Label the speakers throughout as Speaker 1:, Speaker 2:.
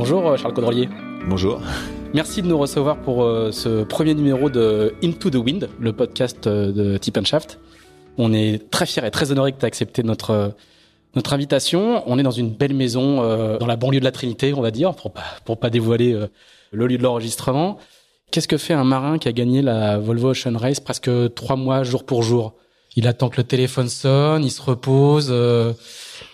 Speaker 1: Bonjour euh, Charles Caudrelier.
Speaker 2: Bonjour.
Speaker 1: Merci de nous recevoir pour euh, ce premier numéro de Into the Wind, le podcast euh, de Tip Shaft. On est très fiers et très honorés que tu aies accepté notre notre invitation. On est dans une belle maison dans la banlieue de la Trinité, on va dire, pour pas pour pas dévoiler le lieu de l'enregistrement. Qu'est-ce que fait un marin qui a gagné la Volvo Ocean Race presque trois mois jour pour jour? Il attend que le téléphone sonne, il se repose,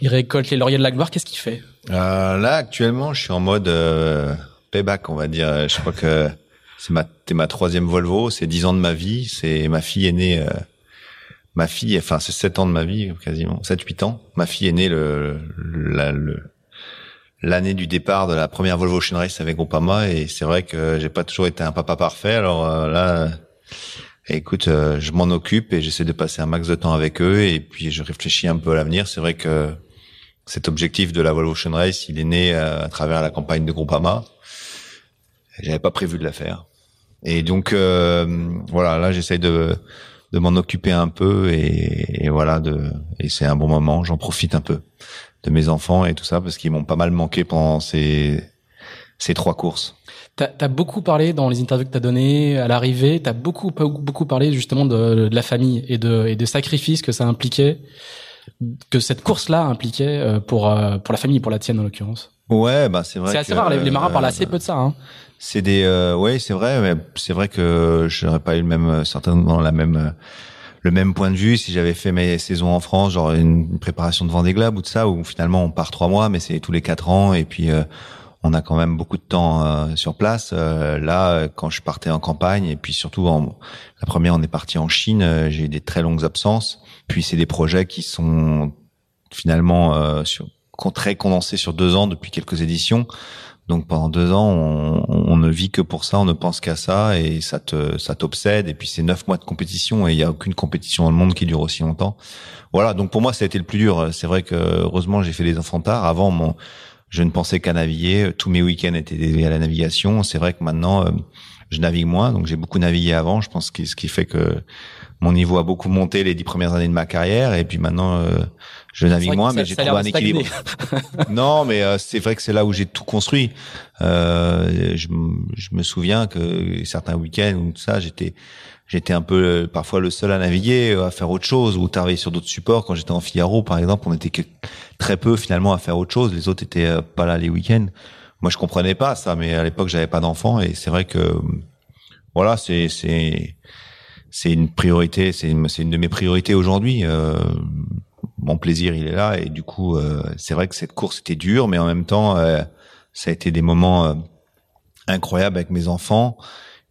Speaker 1: il récolte les lauriers de la gloire. Qu'est-ce qu'il fait?
Speaker 2: Euh, là, actuellement, je suis en mode euh, payback, on va dire. Je crois que c'est ma, ma troisième Volvo, c'est dix ans de ma vie. C'est ma fille est née, euh, ma fille, enfin c'est sept ans de ma vie quasiment, sept huit ans. Ma fille est née le, l'année du départ de la première Volvo Ocean Race avec Groupama et c'est vrai que j'ai pas toujours été un papa parfait. Alors euh, là, écoute, je m'en occupe et j'essaie de passer un max de temps avec eux et puis je réfléchis un peu à l'avenir. C'est vrai que cet objectif de la Volvo Ocean Race, il est né euh, à travers la campagne de Groupama. J'avais pas prévu de la faire. Et donc euh, voilà, là j'essaye de de m'en occuper un peu et, voilà de et c'est un bon moment. J'en profite un peu de mes enfants et tout ça parce qu'ils m'ont pas mal manqué pendant ces ces trois courses.
Speaker 1: T'as as beaucoup parlé dans les interviews que t'as données à l'arrivée. T'as beaucoup beaucoup parlé justement de, la famille et de et de sacrifices que ça impliquait que cette course-là impliquait euh, pour euh, pour la famille, pour la tienne en l'occurrence.
Speaker 2: Ouais, bah c'est vrai.
Speaker 1: C'est assez rare. Les, marins parlent assez peu de ça. Hein.
Speaker 2: C'est des, euh, ouais, c'est vrai, mais c'est vrai que je n'aurais pas eu le même, certainement la même, le même point de vue si j'avais fait mes saisons en France, genre une préparation de Vendée Globe ou de ça, où finalement on part trois mois, mais c'est tous les quatre ans et puis on a quand même beaucoup de temps sur place. là, quand je partais en campagne et puis surtout en, la première, on est parti en Chine, j'ai eu des très longues absences. Puis c'est des projets qui sont finalement euh, sur, très condensés sur deux ans depuis quelques éditions. Donc pendant deux ans, on, on, ne vit que pour ça, on ne pense qu'à ça et ça te ça t'obsède. Et puis c'est neuf mois de compétition et il y a aucune compétition dans le monde qui dure aussi longtemps. Voilà. Donc pour moi, ça a été le plus dur. C'est vrai que heureusement j'ai fait des enfants tard. Avant, mon, je ne pensais qu'à naviguer. Tous mes week-ends étaient dédiés à la navigation. C'est vrai que maintenant, euh, je navigue moins. Donc j'ai beaucoup navigué avant. Je pense que ce qui fait que mon niveau a beaucoup monté les dix premières années de ma carrière et puis maintenant euh, je navigue moins mais j'ai trouvé un équilibre. non mais euh, c'est vrai que c'est là où j'ai tout construit. Euh, je, je, me souviens que certains week-ends ou tout ça j'étais j'étais un peu euh, parfois le seul à naviguer à faire autre chose ou travailler sur d'autres supports quand j'étais en Figaro par exemple on était que très peu finalement à faire autre chose les autres étaient pas là les week-ends. Moi je comprenais pas ça mais à l'époque j'avais pas d'enfant et c'est vrai que voilà c'est c'est c'est une priorité, c'est une, une, de mes priorités aujourd'hui. Euh, mon plaisir, il est là et du coup, euh, c'est vrai que cette course était dure, mais en même temps, euh, ça a été des moments euh, incroyables avec mes enfants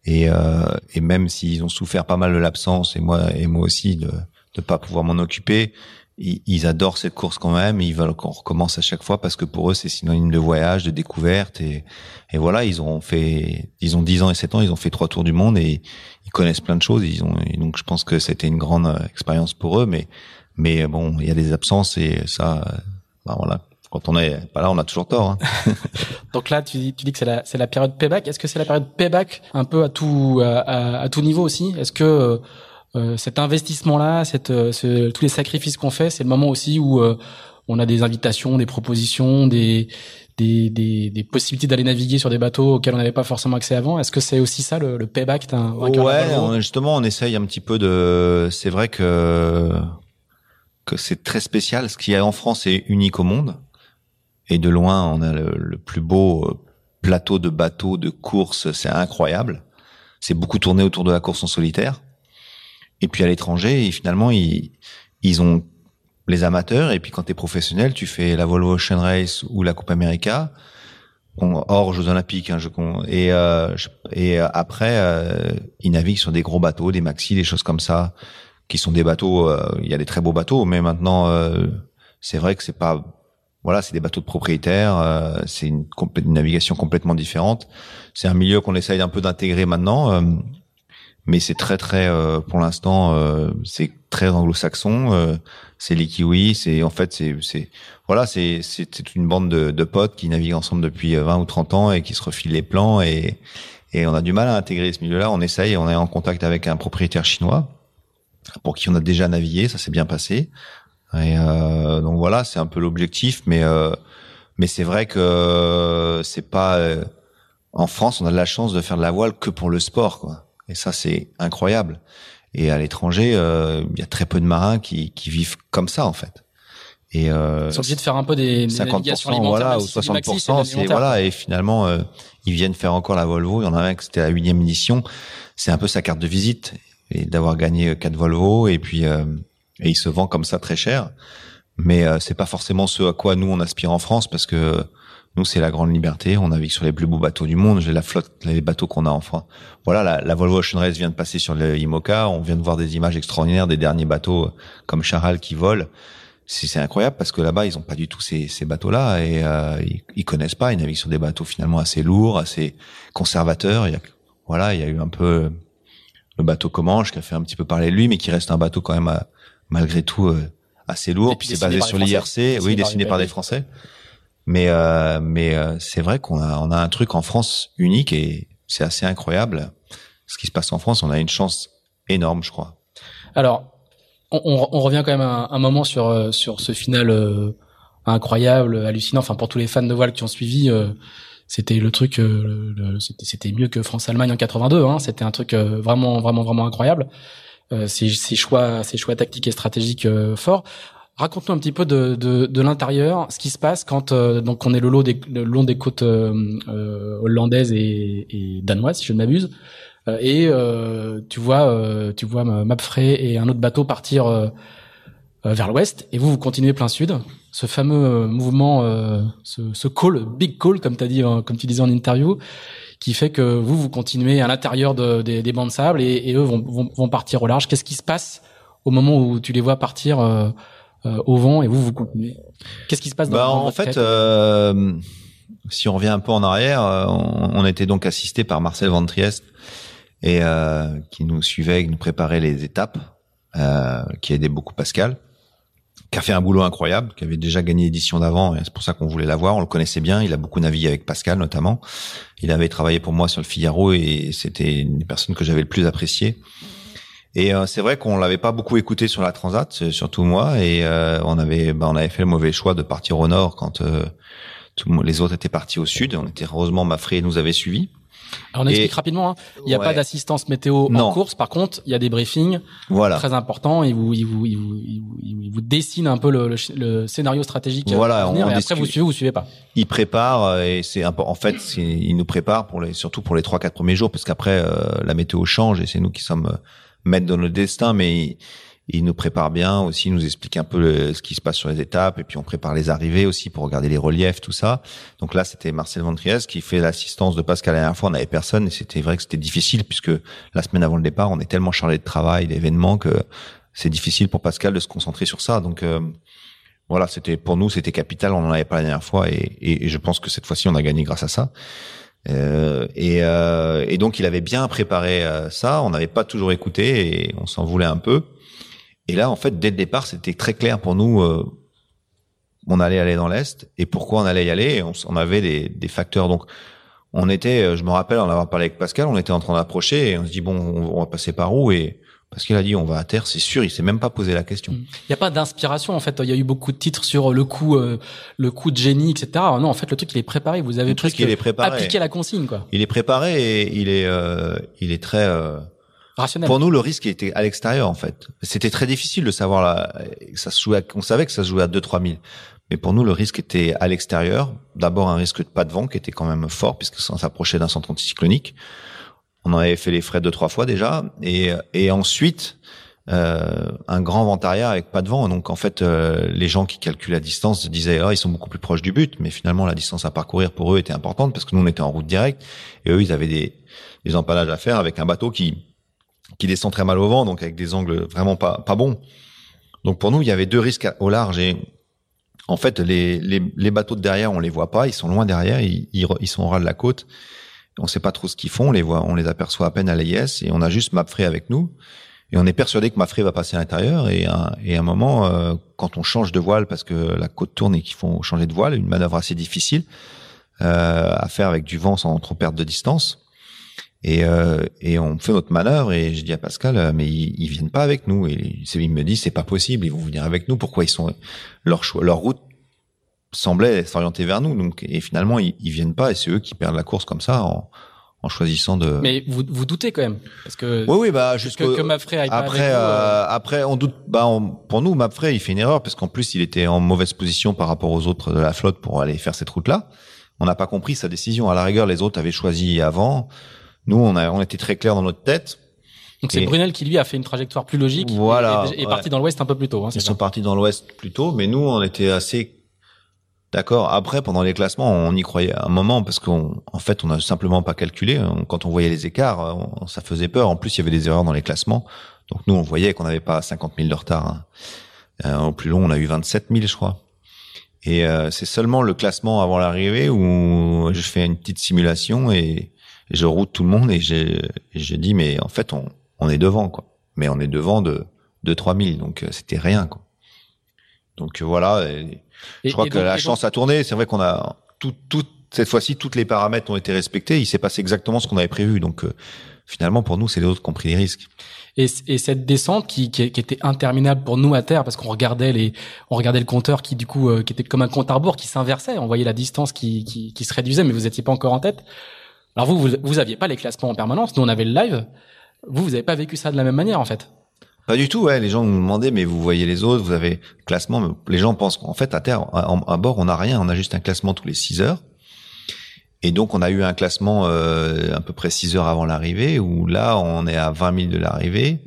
Speaker 2: et, euh, et même s'ils ont souffert pas mal de l'absence et moi et moi aussi de ne pas pouvoir m'en occuper, ils, adorent cette course quand même. ils veulent qu'on recommence à chaque fois parce que pour eux c'est synonyme de voyage, de découverte et, et voilà ils ont fait, ils ont 10 ans et 7 ans, ils ont fait trois tours du monde et ils connaissent plein de choses. Ils ont et donc je pense que c'était une grande euh, expérience pour eux. Mais mais bon il y a des absences et ça bah voilà quand on est pas là, on a toujours tort. Hein.
Speaker 1: Donc là, tu dis, tu dis que c'est la, c'est la période payback. Est-ce que c'est la période payback un peu à tout, à, à tout niveau aussi? Est-ce que euh, euh, cet investissement-là, cette, euh, ce, tous les sacrifices qu'on fait, c'est le moment aussi où euh, on a des invitations, des propositions, des, des, des, des possibilités d'aller naviguer sur des bateaux auxquels on n'avait pas forcément accès avant? Est-ce que c'est aussi ça le, le payback d'un
Speaker 2: Ouais, justement, on essaye un petit peu de. C'est vrai que que c'est très spécial. Ce qu'il y a en France est unique au monde. Et de loin, on a le, plus beau plateau de bateaux de course. C'est incroyable. C'est beaucoup tourné autour de la course en solitaire. Et puis à l'étranger, finalement, ils, ils ont les amateurs. Et puis quand tu es professionnel, tu fais la Volvo Ocean Race ou la Coupe América, hors Jeux Olympiques. Hein, je, et, euh, et euh, après, euh, ils naviguent sur des gros bateaux, des maxi, des choses comme ça, qui sont des bateaux. Euh, il y a des très beaux bateaux, mais maintenant, c'est vrai que c'est pas voilà, c'est des bateaux de propriétaires, euh, c'est une, une, navigation complètement différente. C'est un milieu qu'on essaye un peu d'intégrer maintenant, euh, mais c'est très très, euh, pour l'instant, c'est très anglo-saxon. c'est les kiwis, c'est en fait c'est voilà, c'est c'est une bande de, de, potes qui naviguent ensemble depuis 20 ou 30 ans et qui se refilent les plans et et on a du mal à intégrer ce milieu-là. On essaye, on est en contact avec un propriétaire chinois pour qui on a déjà navigué, ça s'est bien passé. Et euh, donc voilà, c'est un peu l'objectif, mais euh, mais c'est vrai que c'est pas euh, en France, on a de la chance de faire de la voile que pour le sport, quoi. Et ça, c'est incroyable. Et à l'étranger, euh, il y a très peu de marins qui, qui vivent comme ça, en fait.
Speaker 1: Et euh, ils sont obligés de faire un peu des
Speaker 2: 50% voilà ou 60% c'est voilà et finalement euh, ils viennent faire encore la Volvo il y en a un qui c'était la huitième édition c'est un peu sa carte de visite et d'avoir gagné quatre Volvo et puis euh, et il se vend comme ça très cher. Mais euh, c'est pas forcément ce à quoi nous on aspire en France parce que nous c'est la grande liberté. On navigue sur les plus beaux bateaux du monde. J'ai la flotte, les bateaux qu'on a en France. Voilà, la, la, Volvo Ocean Race vient de passer sur le IMOCA. On vient de voir des images extraordinaires des derniers bateaux comme Charal qui volent. C'est incroyable parce que là-bas ils ont pas du tout ces, ces bateaux-là et euh, ils, ils, connaissent pas. Ils naviguent sur des bateaux finalement assez lourds, assez conservateurs. Il y a, voilà, il y a eu un peu le bateau Comanche qui a fait un petit peu parler de lui, mais qui reste un bateau quand même à, malgré tout euh, assez lourd. Puis c'est basé sur l'IRC, oui, dessiné par, des Français. Mais euh, mais euh, c'est vrai qu'on a on a un truc en France unique et c'est assez incroyable. Ce qui se passe en France, on a une chance énorme, je crois.
Speaker 1: Alors, on, on, revient quand même un, un, moment sur sur ce final incroyable, hallucinant. Enfin, pour tous les fans de voile qui ont suivi, c'était le truc, c'était mieux que France-Allemagne en 82. Hein. C'était un truc vraiment vraiment vraiment incroyable. Euh, ces, choix, ces choix tactiques et stratégiques euh, forts. Raconte-nous un petit peu de, de, de l'intérieur, ce qui se passe quand euh, donc on est le, long des, le long des côtes hollandaises et, et, danoises, si je ne m'abuse, et tu vois tu vois Mapfrey et un autre bateau partir vers l'ouest, et vous vous continuez plein sud. Ce fameux mouvement, ce, ce call, big call, comme as dit, comme tu disais en interview, qui fait que vous, vous continuez à l'intérieur de, des, des bancs de sable et, et eux vont, vont, vont, partir au large. Qu'est-ce qui se passe au moment où tu les vois partir euh, euh, au vent et vous, vous continuez? Qu'est-ce qui se passe dans,
Speaker 2: bah, En fait, euh, si on revient un peu en arrière, euh, on, on était donc assisté par Marcel Van Triest et euh, qui nous suivait, qui nous préparait les étapes, qui aidait beaucoup Pascal qui a fait un boulot incroyable, qui avait déjà gagné l'édition d'avant, et c'est pour ça qu'on voulait l'avoir. On le connaissait bien, il a beaucoup navigué avec Pascal notamment. Il avait travaillé pour moi sur le Figaro et c'était une des personnes que j'avais le plus apprécié. Et euh, c'est vrai qu'on l'avait pas beaucoup écouté sur la Transat, surtout moi, et euh, on avait bah, on avait fait le mauvais choix de partir au nord quand euh, les autres étaient partis au sud. On était heureusement Mafré nous avait suivis.
Speaker 1: Alors on explique rapidement. Hein. Il n'y a pas d'assistance météo en course. Par contre, il y a des briefings voilà. très importants. Ils vous, ils vous, ils vous, ils vous, dessinent un peu le, le, scénario stratégique.
Speaker 2: Voilà.
Speaker 1: et après, vous suivez ou vous suivez pas.
Speaker 2: Ils préparent euh, et c'est en fait, ils nous préparent pour les, surtout pour les trois quatre premiers jours parce qu'après euh, la météo change et c'est nous qui sommes euh, maîtres de notre destin. Mais il nous prépare bien aussi, il nous explique un peu ce qui se passe sur les étapes et puis on prépare les arrivées aussi pour regarder les reliefs, tout ça. Donc là, c'était Marcel Ventriez qui fait l'assistance de Pascal la dernière fois. On n'avait personne et c'était vrai que c'était difficile puisque la semaine avant le départ, on est tellement chargé de travail, d'événements que c'est difficile pour Pascal de se concentrer sur ça. Donc euh, voilà, c'était pour nous, c'était capital. On n'en avait pas la dernière fois et, et, je pense que cette fois-ci, on a gagné grâce à ça. Euh, et, euh, et, donc il avait bien préparé euh, ça. On n'avait pas toujours écouté et on s'en voulait un peu. Et là, en fait, dès le départ, c'était très clair pour nous. Euh, on allait aller dans l'est et pourquoi on allait y aller. On, on, avait des, des, facteurs. Donc, on était, euh, je me rappelle en avoir parlé avec Pascal, on était en train d'approcher et on se dit bon, on, va passer par où? Et Pascal a dit on va à terre, c'est sûr. Il s'est même pas posé la question. Il
Speaker 1: n'y a pas d'inspiration en fait. Il y a eu beaucoup de titres sur le coup, euh, le coup de génie, etc. Non, en fait, le truc il est préparé. Vous avez le truc, il est préparé. appliqué la consigne quoi.
Speaker 2: Il est préparé et il est, euh, il est très pour nous, le risque était à l'extérieur, en fait. C'était très difficile de savoir là, ça se jouait on savait que ça se jouait à 2 3 000. Mais pour nous, le risque était à l'extérieur. D'abord, un risque de pas de vent qui était quand même fort puisque ça s'approchait d'un centre anticyclonique. On en avait fait les frais deux, trois fois déjà. Et, et ensuite, euh, un grand vent arrière avec pas de vent. Donc, en fait, euh, les gens qui calculent la distance disaient, ah, ils sont beaucoup plus proches du but. Mais finalement, la distance à parcourir pour eux était importante parce que nous, on était en route directe. Et eux, ils avaient des, des empalages à faire avec un bateau qui, qui descend très mal au vent, donc avec des angles vraiment pas pas bons. Donc pour nous, il y avait deux risques au large et En fait, les, les, les, bateaux de derrière, on les voit pas, ils sont loin derrière, ils, ils, sont au ras de la côte. On sait pas trop ce qu'ils font, on les voit, on les aperçoit à peine à l'AIS et on a juste Mapfrey avec nous. Et on est persuadé que Mapfrey va passer à l'intérieur et, et à un moment, euh, quand on change de voile parce que la côte tourne et qu'il faut changer de voile, une manœuvre assez difficile euh, à faire avec du vent sans trop perdre de distance. Et, euh, et on fait notre manœuvre et je dis à Pascal, euh, mais ils, ils viennent pas avec nous. Et il me dit, c'est pas possible, ils vont venir avec nous. Pourquoi ils sont leur choix, leur route semblait s'orienter vers nous. Donc et finalement ils, ils viennent pas et c'est eux qui perdent la course comme ça en, en choisissant de.
Speaker 1: Mais vous, vous doutez quand même parce que.
Speaker 2: Oui oui bah jusque
Speaker 1: que, que Mapfrey aille
Speaker 2: après
Speaker 1: pas avec
Speaker 2: euh, après on doute bah pour nous Mapfrey il fait une erreur parce qu'en plus il était en mauvaise position par rapport aux autres de la flotte pour aller faire cette route là. On n'a pas compris sa décision. À la rigueur les autres avaient choisi avant. Nous on a on était très clair dans notre tête.
Speaker 1: Donc c'est Brunel qui lui a fait une trajectoire plus logique
Speaker 2: voilà,
Speaker 1: et, est parti dans l'ouest un peu plus tôt. Hein,
Speaker 2: Ils sont partis dans l'ouest plus tôt, mais nous on était assez D'accord. Après, pendant les classements, on y croyait un moment parce qu'en en fait, on n'a simplement pas calculé. Quand on voyait les écarts, ça faisait peur. En plus, il y avait des erreurs dans les classements. Donc nous, on voyait qu'on n'avait pas 50 000 de retard. Hein. Euh, au plus long, on a eu 27 000, je crois. Et euh, c'est seulement le classement avant l'arrivée où je fais une petite simulation et, je route tout le monde et j'ai dit mais en fait on, on est devant quoi. Mais on est devant de de 3000 donc euh, c'était rien quoi. Donc voilà. Et, je crois que la chance a tourné. C'est vrai qu'on a tout, tout, cette fois-ci, toutes les paramètres ont été respectés. Il s'est passé exactement ce qu'on avait prévu. Donc, euh, finalement, pour nous, c'est les autres qui ont pris les risques.
Speaker 1: Et, et cette descente qui, qui, qui, était interminable pour nous à terre, parce qu'on regardait les, on regardait le compteur qui du coup, euh, qui était comme un compte à rebours qui s'inversait. On voyait la distance qui, qui, qui se réduisait, mais vous étiez pas encore en tête. Alors vous, vous, vous aviez pas les classements en permanence. Nous, on avait le live. Vous, vous avez pas vécu ça de la même manière, en fait.
Speaker 2: Pas du tout, ouais. Les gens nous demandaient, mais vous voyez les autres, vous avez classement. Les gens pensent qu'en fait, à terre, à, bord, on n'a rien. On a juste un classement tous les 6 heures. Et donc, on a eu un classement euh, à peu près 6 heures avant l'arrivée, où là, on est à 20 000 de l'arrivée.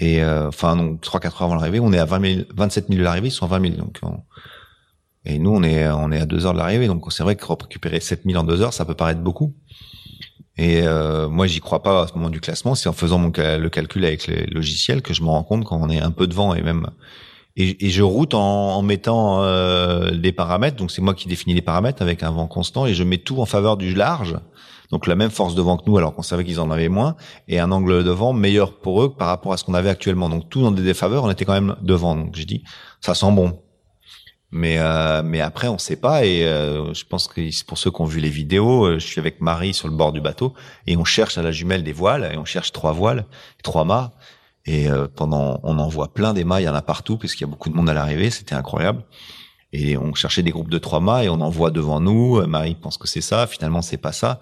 Speaker 2: Et euh, enfin, donc 3-4 heures avant l'arrivée, on est à 20 000, 27 000 de l'arrivée, ils sont à 20 000. Donc, et nous, on est on est à 2 heures de l'arrivée. Donc, c'est vrai que récupérer 7 000 en 2 heures, ça peut paraître beaucoup. Et euh, moi, j'y crois pas à ce moment du classement. C'est en faisant mon, le calcul avec les logiciels que je me rends compte quand on est un peu devant et même et, je route en, en mettant euh, des paramètres. Donc c'est moi qui définis les paramètres avec un vent constant et je mets tout en faveur du large. Donc la même force de vent que nous, alors qu'on savait qu'ils en avaient moins, et un angle de vent meilleur pour eux par rapport à ce qu'on avait actuellement. Donc tout dans des défaveurs, on était quand même devant. Donc j'ai dit, ça sent bon. Mais euh, mais après on sait pas et euh, je pense que pour ceux qui ont vu les vidéos, euh, je suis avec Marie sur le bord du bateau et on cherche à la jumelle des voiles et on cherche trois voiles, trois mâts et pendant on en voit plein des mâts, il y en a partout parce qu'il y a beaucoup de monde à l'arrivée, c'était incroyable. Et on cherchait des groupes de trois mâts et on en voit devant nous. Marie pense que c'est ça, finalement c'est pas ça.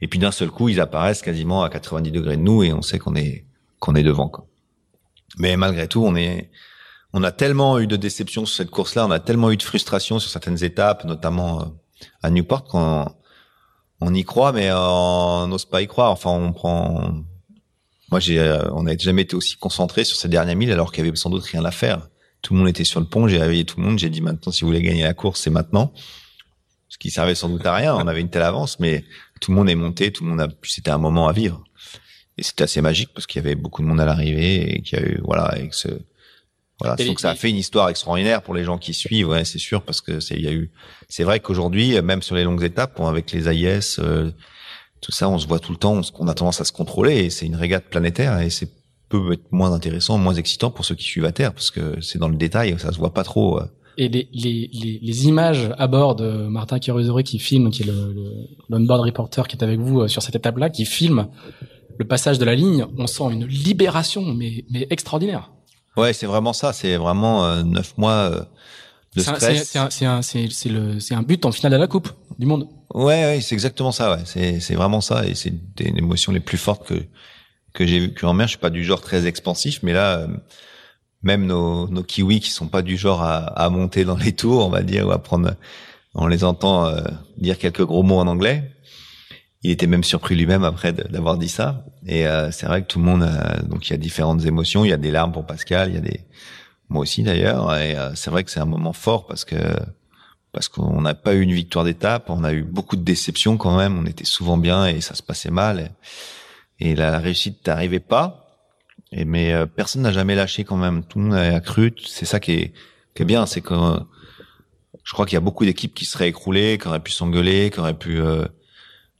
Speaker 2: Et puis d'un seul coup ils apparaissent quasiment à 90 degrés de nous et on sait qu'on est qu'on est devant. Quoi. Mais malgré tout on est on a tellement eu de déceptions sur cette course-là, on a tellement eu de frustration sur certaines étapes, notamment euh, à Newport, qu'on on y croit, mais on n'ose pas y croire. Enfin, on prend. Moi, j'ai, euh, on n'a jamais été aussi concentré sur ces dernières milles, alors qu'il y avait sans doute rien à faire. Tout le monde était sur le pont, j'ai réveillé tout le monde, j'ai dit maintenant, si vous voulez gagner la course, c'est maintenant. Ce qui servait sans doute à rien. On avait une telle avance, mais tout le monde est monté, tout le monde a. C'était un moment à vivre, et c'était assez magique parce qu'il y avait beaucoup de monde à l'arrivée et qu'il y a eu voilà avec ce voilà, donc ça a fait une histoire extraordinaire pour les gens qui suivent, ouais, c'est sûr, parce que c'est, il y a eu, c'est vrai qu'aujourd'hui, même sur les longues étapes, avec les AIS, euh, tout ça, on se voit tout le temps, on, a tendance à se contrôler, et c'est une régate planétaire, et c'est peut être moins intéressant, moins excitant pour ceux qui suivent à terre, parce que c'est dans le détail, ça se voit pas trop. Euh.
Speaker 1: Et les, les, les, les, images à bord de Martin Kirusori qui filme, qui est le, le, board reporter qui est avec vous euh, sur cette étape-là, qui filme le passage de la ligne, on sent une libération, mais, mais extraordinaire.
Speaker 2: Ouais, c'est vraiment ça. C'est vraiment euh, neuf mois euh, de stress.
Speaker 1: C'est un, but en finale à la Coupe du Monde.
Speaker 2: Ouais, ouais, c'est exactement ça. Ouais, c'est, vraiment ça. Et c'est des émotions les plus fortes que que j'ai vécues en mer. Je suis pas du genre très expansif, mais là, euh, même nos, nos kiwis qui sont pas du genre à, à monter dans les tours, on va dire, ou à prendre, on les entend dire quelques gros mots en anglais il était même surpris lui-même après d'avoir dit ça. Et euh, c'est vrai que tout le monde, donc il y a différentes émotions. Il y a des larmes pour Pascal, il y a des, moi aussi d'ailleurs. Et euh, c'est vrai que c'est un moment fort parce que parce qu'on n'a pas eu une victoire d'étape, on a eu beaucoup de déceptions quand même. On était souvent bien et ça se passait mal. Et, la, réussite n'arrivait pas. Et mais euh, personne n'a jamais lâché quand même. Tout le monde a cru. C'est ça qui est, qui est bien, c'est que je crois qu'il y a beaucoup d'équipes qui seraient écroulées, qui auraient pu s'engueuler, qui auraient pu euh,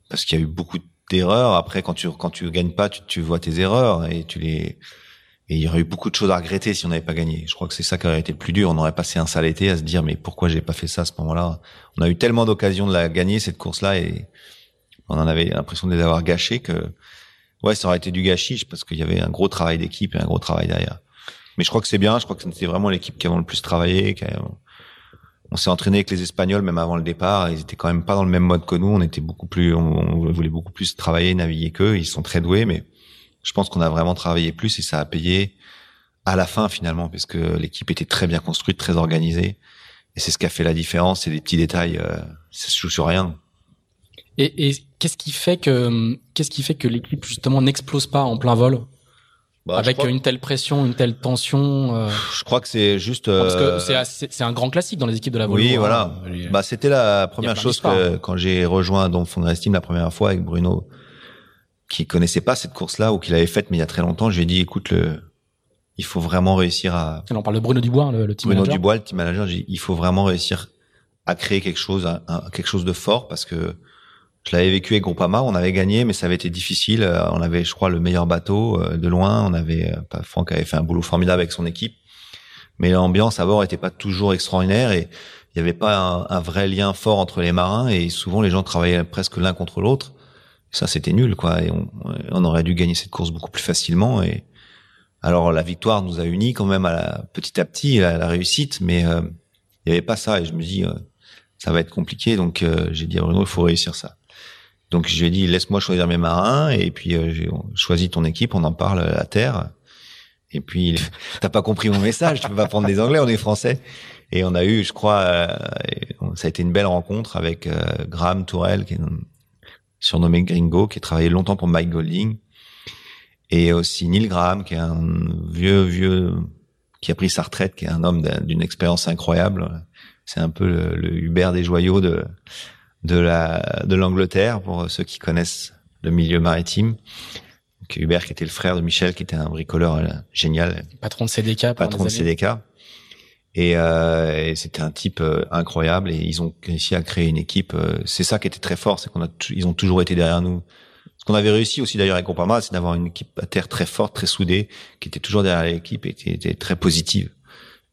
Speaker 2: parce qu'il y a eu beaucoup d'erreurs. Après, quand tu quand tu gagnes pas, tu, tu vois tes erreurs et tu les et il y aurait eu beaucoup de choses à regretter si on n'avait pas gagné. Je crois que c'est ça qui aurait été le plus dur. On aurait passé un sale été à se dire mais pourquoi j'ai pas fait ça à ce moment-là? On a eu tellement d'occasions de la gagner cette course-là et on en avait l'impression de les avoir gâchées que ouais, ça aurait été du gâchis parce qu'il y avait un gros travail d'équipe et un gros travail derrière. Mais je crois que c'est bien. Je crois que c'était vraiment l'équipe qui a le plus travaillé. Qui on s'est entraîné avec les Espagnols même avant le départ. Ils étaient quand même pas dans le même mode que nous. On était beaucoup plus, on, voulait beaucoup plus travailler, naviguer qu'eux. Ils sont très doués, mais je pense qu'on a vraiment travaillé plus et ça a payé à la fin finalement, parce que l'équipe était très bien construite, très organisée. Et c'est ce qui a fait la différence. C'est des petits détails. Euh, ça se joue sur rien.
Speaker 1: Et, et qu'est-ce qui fait que qu'est-ce qui fait que l'équipe justement n'explose pas en plein vol? Bah, avec une telle pression, une telle tension. Euh...
Speaker 2: Je crois que c'est juste.
Speaker 1: Parce que euh, c'est un grand classique dans les équipes de la Volvo.
Speaker 2: Oui, voilà. Hein. Bah c'était la première chose que quand j'ai rejoint Estime la première fois avec Bruno, qui connaissait pas cette course-là ou qu'il avait faite mais il y a très longtemps, je lui ai dit écoute le, il faut vraiment réussir à.
Speaker 1: on parle de Bruno Dubois, le, le team
Speaker 2: Bruno
Speaker 1: manager.
Speaker 2: Dubois, le team manager. il faut vraiment réussir à créer quelque chose, quelque chose de fort parce que je l'avais vécu avec Groupama, on avait gagné, mais ça avait été difficile. Euh, on avait, je crois, le meilleur bateau euh, de loin. On avait, euh, Franck avait fait un boulot formidable avec son équipe, mais l'ambiance à bord était pas toujours extraordinaire et il n'y avait pas un, un, vrai lien fort entre les marins et souvent les gens travaillaient presque l'un contre l'autre. Ça, c'était nul, quoi. Et on, on, aurait dû gagner cette course beaucoup plus facilement. Et alors la victoire nous a unis quand même à la, petit à petit à la réussite, mais il n'y avait pas ça. Et je me dis, ça va être compliqué. Donc j'ai dit à Bruno, il faut réussir ça. Donc je lui ai dit laisse-moi choisir mes marins et puis euh, j'ai ton équipe, on en parle à terre. Et puis t'as pas compris mon message, tu peux pas prendre des anglais, on est français. Et on a eu, je crois, euh, ça a été une belle rencontre avec euh, Graham Tourelle, qui est surnommé Gringo, qui a travaillé longtemps pour Mike Golding, et aussi Neil Graham, qui est un vieux vieux qui a pris sa retraite, qui est un homme d'une expérience incroyable. C'est un peu le, le Hubert des joyaux de de la de l'Angleterre pour ceux qui connaissent le milieu maritime. Hubert qui était le frère de Michel qui était un bricoleur euh, génial.
Speaker 1: Patron de CDK.
Speaker 2: Patron de CDK. Et, euh, et c'était un type euh, incroyable et ils ont réussi à créer une équipe. Euh, c'est ça qui était très fort, c'est qu'on a ils ont toujours été derrière nous. Ce qu'on avait réussi aussi d'ailleurs avec Groupama, c'est d'avoir une équipe à terre très forte, très soudée, qui était toujours derrière l'équipe et qui était très positive.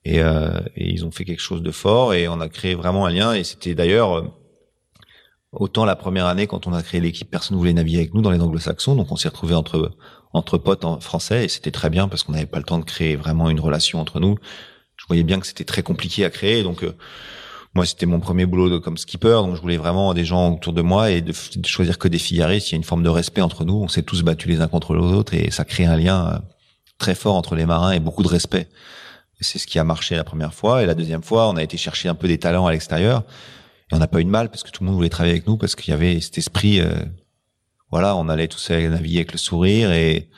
Speaker 2: Et, euh, et, ils ont fait quelque chose de fort et on a créé vraiment un lien. Et c'était d'ailleurs Autant la première année, quand on a créé l'équipe, personne ne voulait naviguer avec nous dans les anglo-saxons, donc on s'est retrouvé entre entre potes en français et c'était très bien parce qu'on n'avait pas le temps de créer vraiment une relation entre nous. Je voyais bien que c'était très compliqué à créer, donc euh, moi c'était mon premier boulot de, comme skipper, donc je voulais vraiment des gens autour de moi et de, choisir que des fillaristes. Il y a une forme de respect entre nous, on s'est tous battus les uns contre les autres et ça crée un lien euh, très fort entre les marins et beaucoup de respect. C'est ce qui a marché la première fois et la deuxième fois, on a été chercher un peu des talents à l'extérieur on n'a pas eu de mal parce que tout le monde voulait travailler avec nous parce qu'il y avait cet esprit. Euh, voilà, on allait tous naviguer avec le sourire et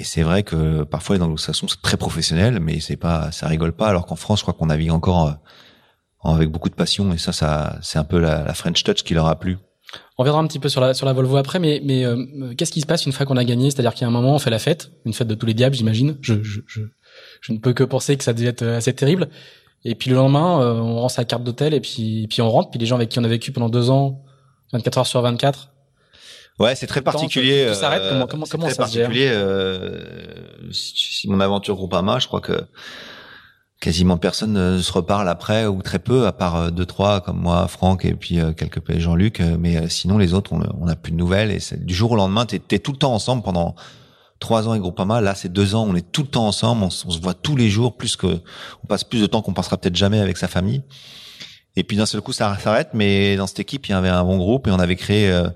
Speaker 2: et c'est vrai que parfois les anglo-saxons c'est très professionnel, mais c'est pas, ça rigole pas. Alors qu'en France, je crois qu'on navigue encore euh, avec beaucoup de passion et ça, ça, c'est un peu la, French touch qui leur a plu.
Speaker 1: On reviendra un petit peu sur la sur la Volvo après, mais mais euh, qu'est-ce qui se passe une fois qu'on a gagné? C'est-à-dire qu'il y a un moment, on fait la fête, une fête de tous les diables, j'imagine. Je, je je je ne peux que penser que ça devait être assez terrible. Et puis le lendemain, euh, on rend sa carte d'hôtel et puis, puis on rentre. Puis les gens avec qui on a vécu pendant deux ans, 24 heures sur 24.
Speaker 2: Ouais, c'est très particulier.
Speaker 1: Tout, s'arrête. Comment, comment, comment ça se gère
Speaker 2: euh, si, mon aventure Groupama, je crois que quasiment personne ne se reparle après ou très peu, à part euh, deux trois comme moi, Franck et puis euh, quelques Jean-Luc. Mais sinon les autres, on, on a plus de nouvelles. Et du jour au lendemain, t'es es tout le temps ensemble pendant trois ans avec Groupama. Là, c'est deux ans. On est tout le temps ensemble. On, se voit tous les jours, plus que, on passe plus de temps qu'on passera peut-être jamais avec sa famille. Et puis d'un seul coup, ça s'arrête. Mais dans cette équipe, il y avait un bon groupe et on avait créé euh,